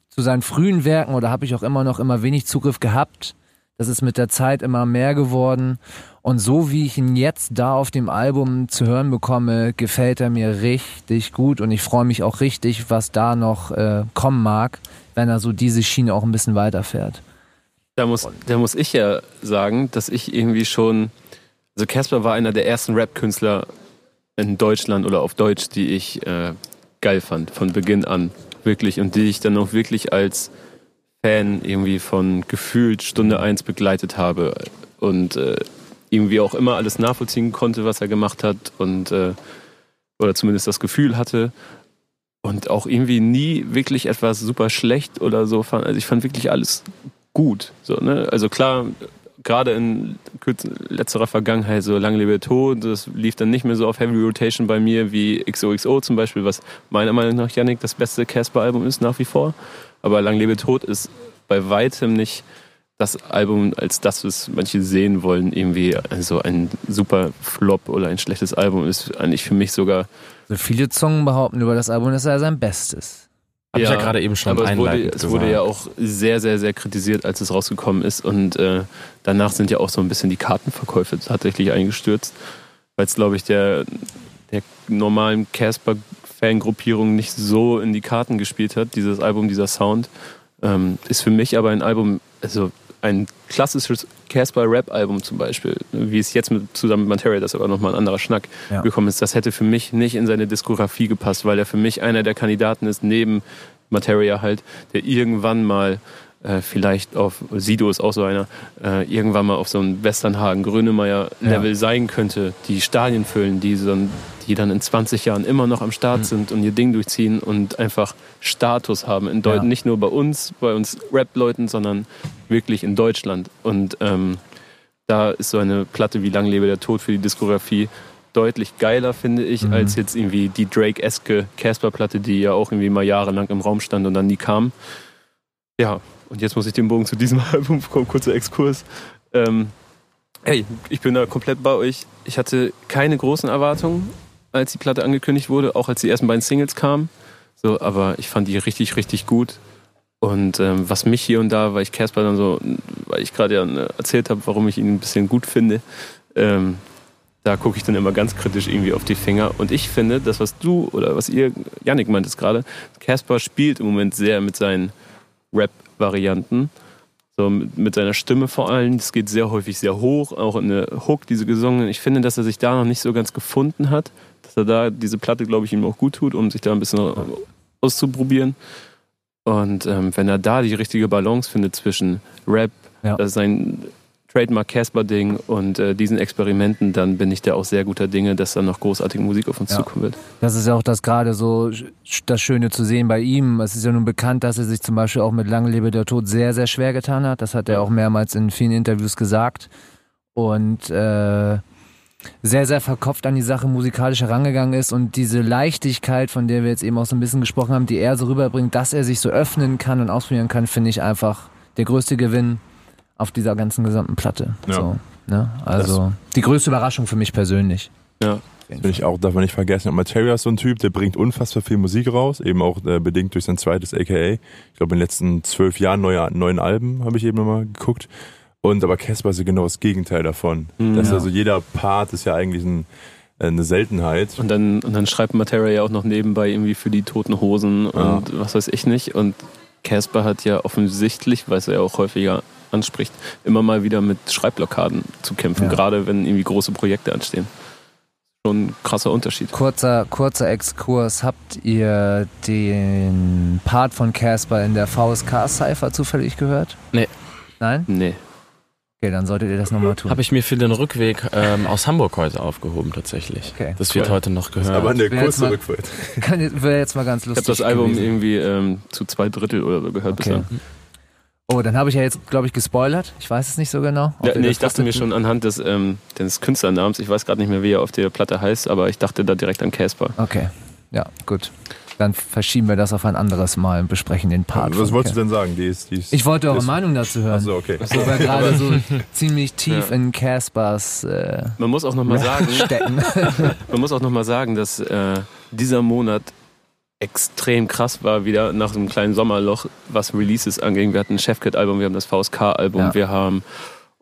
zu seinen frühen Werken oder habe ich auch immer noch immer wenig Zugriff gehabt. Das ist mit der Zeit immer mehr geworden. Und so wie ich ihn jetzt da auf dem Album zu hören bekomme, gefällt er mir richtig gut. Und ich freue mich auch richtig, was da noch äh, kommen mag, wenn er so diese Schiene auch ein bisschen weiterfährt. Da muss, da muss ich ja sagen, dass ich irgendwie schon. Also Casper war einer der ersten Rap-Künstler in Deutschland oder auf Deutsch, die ich äh, geil fand, von Beginn an. Wirklich. Und die ich dann auch wirklich als Fan irgendwie von gefühlt Stunde eins begleitet habe. Und äh, irgendwie auch immer alles nachvollziehen konnte, was er gemacht hat. Und äh, oder zumindest das Gefühl hatte. Und auch irgendwie nie wirklich etwas super schlecht oder so fand. Also ich fand wirklich alles gut. So, ne? Also klar, gerade in letzterer Vergangenheit, so Lang lebe Tod, das lief dann nicht mehr so auf Heavy Rotation bei mir wie XOXO zum Beispiel, was meiner Meinung nach, Yannick, das beste Casper-Album ist nach wie vor. Aber Lang lebe Tod ist bei weitem nicht das Album, als das, was manche sehen wollen, irgendwie also ein super Flop oder ein schlechtes Album ist eigentlich für mich sogar So viele Zungen behaupten über das Album, dass er sein Bestes. Habe ich ja gerade eben schon aber es wurde, es wurde ja auch sehr, sehr, sehr kritisiert, als es rausgekommen ist. Und äh, danach sind ja auch so ein bisschen die Kartenverkäufe tatsächlich eingestürzt. weil es, glaube ich, der, der normalen Casper-Fangruppierung nicht so in die Karten gespielt hat, dieses Album, dieser Sound. Ähm, ist für mich aber ein Album, also ein klassisches Casper-Rap-Album zum Beispiel, wie es jetzt mit, zusammen mit Materia, das ist aber nochmal ein anderer Schnack, Ja. gekommen ist, das hätte für mich nicht in seine Diskografie gepasst, weil er für mich einer der Kandidaten ist, neben Materia halt, der irgendwann mal äh, vielleicht auf, Sido ist auch so einer, äh, irgendwann mal auf so ein Westernhagen, Grönemeyer-Level sein könnte, die Stadien füllen, die, so, die dann in 20 Jahren immer noch am Start sind und ihr Ding durchziehen und einfach Status haben. In Deut Ja. Nicht nur bei uns, bei uns Rap-Leuten, sondern wirklich in Deutschland. Und ähm, da ist so eine Platte wie Lang lebe der Tod für die Diskografie deutlich geiler, finde ich, Mhm. als jetzt irgendwie die Drake-eske Casper-Platte, die ja auch irgendwie mal jahrelang im Raum stand und dann nie kam. Ja, und jetzt muss ich den Bogen zu diesem Album kommen, kurzer Exkurs. Ähm, hey, ich bin da komplett bei euch. Ich hatte keine großen Erwartungen, als die Platte angekündigt wurde, auch als die ersten beiden Singles kamen. So, aber ich fand die richtig, richtig gut. Und ähm, was mich hier und da, weil ich Casper dann so, weil ich gerade ja äh, erzählt habe, warum ich ihn ein bisschen gut finde, ähm, da gucke ich dann immer ganz kritisch irgendwie auf die Finger. Und ich finde, das, was du oder was ihr, Yannick meint es gerade, Casper spielt im Moment sehr mit seinen Rap-Varianten. So mit, seiner Stimme vor allem. Es geht sehr häufig sehr hoch, auch in der Hook, diese gesungenen. Ich finde, dass er sich da noch nicht so ganz gefunden hat. Dass er da diese Platte, glaube ich, ihm auch gut tut, um sich da ein bisschen auszuprobieren. Und ähm, wenn er da die richtige Balance findet zwischen Rap, Ja. das sein Trademark Casper-Ding und äh, diesen Experimenten, dann bin ich da auch sehr guter Dinge, dass da noch großartige Musik auf uns Ja. zukommen wird. Das ist ja auch das gerade so das Schöne zu sehen bei ihm. Es ist ja nun bekannt, dass er sich zum Beispiel auch mit Lange lebe der Tod sehr, sehr schwer getan hat. Das hat er auch mehrmals in vielen Interviews gesagt. Und äh, sehr, sehr verkopft an die Sache musikalisch herangegangen ist und diese Leichtigkeit, von der wir jetzt eben auch so ein bisschen gesprochen haben, die er so rüberbringt, dass er sich so öffnen kann und ausprobieren kann, finde ich einfach der größte Gewinn auf dieser ganzen gesamten Platte. Ja. So, ne? Also die größte Überraschung für mich persönlich. Ja. Bin ich auch, darf man nicht vergessen. Und Materia ist so ein Typ, der bringt unfassbar viel Musik raus, eben auch äh, bedingt durch sein zweites AKA. Ich glaube, in den letzten zwölf Jahren neue, neuen Alben habe ich eben nochmal geguckt. Und aber Casper ist ja genau das Gegenteil davon. Mhm. Das ist Ja. also jeder Part ist ja eigentlich ein, äh, eine Seltenheit. Und dann, und dann schreibt Materia ja auch noch nebenbei irgendwie für die Toten Hosen Ja. und was weiß ich nicht. Und Casper hat ja offensichtlich, weil es er ja auch häufiger anspricht, immer mal wieder mit Schreibblockaden zu kämpfen, Ja. gerade wenn irgendwie große Projekte anstehen. Schon ein krasser Unterschied. Kurzer, kurzer Exkurs. Habt ihr den Part von Casper in der VSK-Cypher zufällig gehört? Nee. Nein? Nee. Okay, dann solltet ihr das nochmal tun. Habe ich mir für den Rückweg ähm, aus Hamburg heute aufgehoben, tatsächlich. Okay, das wird cool. heute noch gehört. Aber eine kurze Rückfahrt. Wäre jetzt mal ganz Ich habe lustig. das Album gewesen. irgendwie ähm, zu zwei Drittel oder so gehört Okay. bisher. Oh, dann habe ich ja jetzt, glaube ich, gespoilert. Ich weiß es nicht so genau. Ja, nee, ich dachte mir schon anhand des, ähm, des Künstlernamens, ich weiß gerade nicht mehr, wie er auf der Platte heißt, aber ich dachte da direkt an Casper. Okay, ja, gut. Dann verschieben wir das auf ein anderes Mal und besprechen den Part. Was wolltest du Casper. denn sagen? Die ist, die ist, Ich wollte eure ist- Meinung dazu hören. Achso, okay. Wo wir gerade so ziemlich tief Ja. in Caspers äh, Man muss auch nochmal sagen, stecken. Man muss auch nochmal sagen, dass äh, dieser Monat extrem krass war, wieder nach so einem kleinen Sommerloch, was Releases anging. Wir hatten ein Chefkit-Album, wir haben das VSK-Album, Ja. wir haben,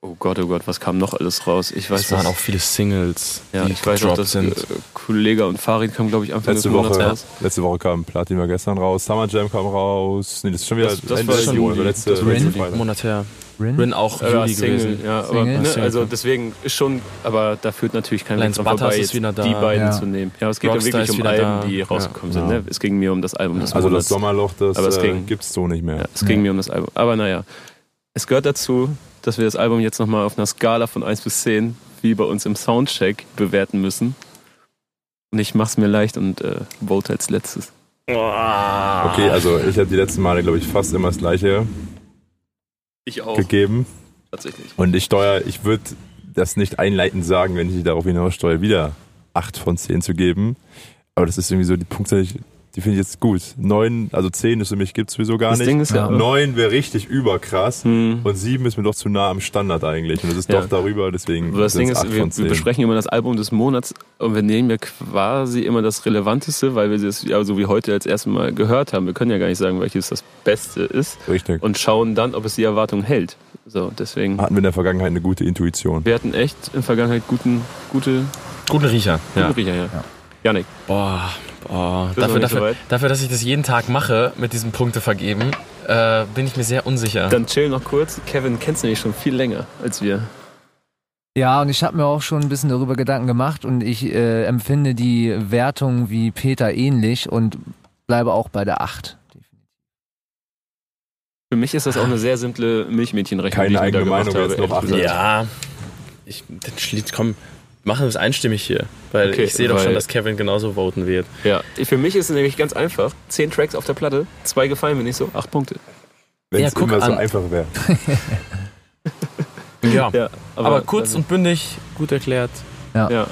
oh Gott, oh Gott, was kam noch alles raus? Ich weiß es waren auch viele Singles, ja, die ich weiß auch, dass sind. äh, Kollege und Farid kam, glaube ich, Anfang Letzte des Monats Woche, raus. letzte Woche kam Platin war gestern raus, Summer Jam kam raus. Nee, das ist schon wieder Das- das Ende war Juli. letzte, Das letzte. Monat her. Rin? Rin auch Juli Single, gewesen. ja, aber Single? ne, Single. also deswegen ist schon, aber da führt natürlich kein Lance vorbei, ist wieder da. die beiden Ja. zu nehmen. Ja, es geht Rockstar ja wirklich um Alben, da. die rausgekommen Ja. sind. Ne? Es ging mir um das Album des Also Monats. das Sommerloch, das, Aber es äh, ging. gibt's so nicht mehr. Ja, es ging mir um das Album. Aber naja, es gehört dazu, dass wir das Album jetzt nochmal auf einer Skala von 1 bis 10, wie bei uns im Soundcheck, bewerten müssen. Und ich mach's mir leicht und äh, vote als letztes. Okay, also ich habe die letzten Male, glaube ich, fast immer das gleiche Ich auch, gegeben. tatsächlich. Und ich steuere, ich würde das nicht einleitend sagen, wenn ich darauf hinaus steuere, wieder 8 von 10 zu geben. Aber das ist irgendwie so die Punkte, die, finde ich jetzt gut. 9, also 10 ist für mich gibt's sowieso gar Das nicht. Ding ist ja. 9 wäre richtig überkrass. hm, Und 7 ist mir doch zu nah am Standard eigentlich. Und das ist Ja. doch darüber, deswegen aber das Ding ist, 8 wir, wir 10. besprechen immer das Album des Monats und wir nehmen ja quasi immer das Relevanteste, weil wir es ja so wie heute als erstes Mal gehört haben. Wir können ja gar nicht sagen, welches das Beste ist Richtig. und schauen dann, ob es die Erwartung hält. So, deswegen. Hatten wir in der Vergangenheit eine gute Intuition. Wir hatten echt in der Vergangenheit guten, gute, Guten Riecher. guten Ja. Riecher, ja. Ja. Janik, Boah, boah. Dafür, dafür, soweit? dafür, dass ich das jeden Tag mache mit diesem Punkte vergeben, äh, bin ich mir sehr unsicher. dann chill noch kurz. Kevin kennst du nämlich schon viel länger als wir. Ja, und ich habe mir auch schon ein bisschen darüber Gedanken gemacht und ich äh, empfinde die Wertung wie Peter ähnlich und bleibe auch bei der 8. Für mich ist das auch eine sehr simple Milchmädchenrechnung, Keine die ich eigene Meinung habe. jetzt noch ehrlich gesagt. ja. Ich, dann schließt, komm, machen wir es einstimmig hier. Weil Okay, ich sehe doch schon, dass Kevin genauso voten wird. ja. Für mich ist es nämlich ganz einfach. Zehn Tracks auf der Platte, zwei gefallen mir nicht so, acht Punkte. Wenn Ja, es guck immer so an. einfach wäre. Ja. Ja, Aber, kurz und bündig, gut erklärt. Ja.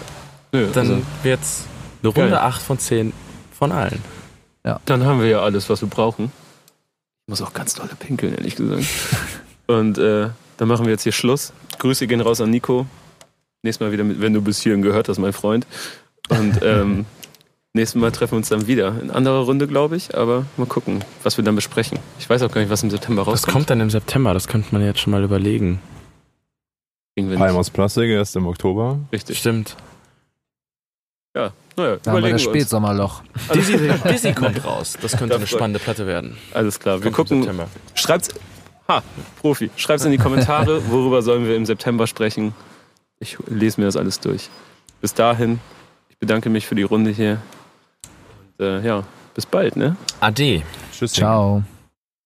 Nö, Dann also, wird's eine Runde Geil. 8 von 10 von allen. dann haben wir ja alles, was wir brauchen. Ich muss auch ganz dolle pinkeln, ehrlich gesagt. und äh, dann machen wir jetzt hier Schluss. Grüße gehen raus an Nico. Nächstes Mal wieder, mit, wenn du bis hierhin gehört hast, mein Freund. Und ähm, nächstes Mal treffen wir uns dann wieder. In anderer Runde, glaube ich. Aber mal gucken, was wir dann besprechen. Ich weiß auch gar nicht, was im September Was rauskommt. kommt dann im September? Das könnte man jetzt schon mal überlegen. Palm aus Plastik erst im Oktober. Richtig. Stimmt. Ja, naja, Da haben wir das. Spätsommerloch. Dizzy, Dizzy kommt raus. Das könnte eine spannende Platte werden. Alles klar. Wir Kommt gucken. Schreibt's. Ha, Profi. Schreibt's in die Kommentare, worüber sollen wir im September sprechen. Ich lese mir das alles durch. Bis dahin, ich bedanke mich für die Runde hier. Und, äh, ja, bis bald, ne? Ade. Tschüss. Ciao.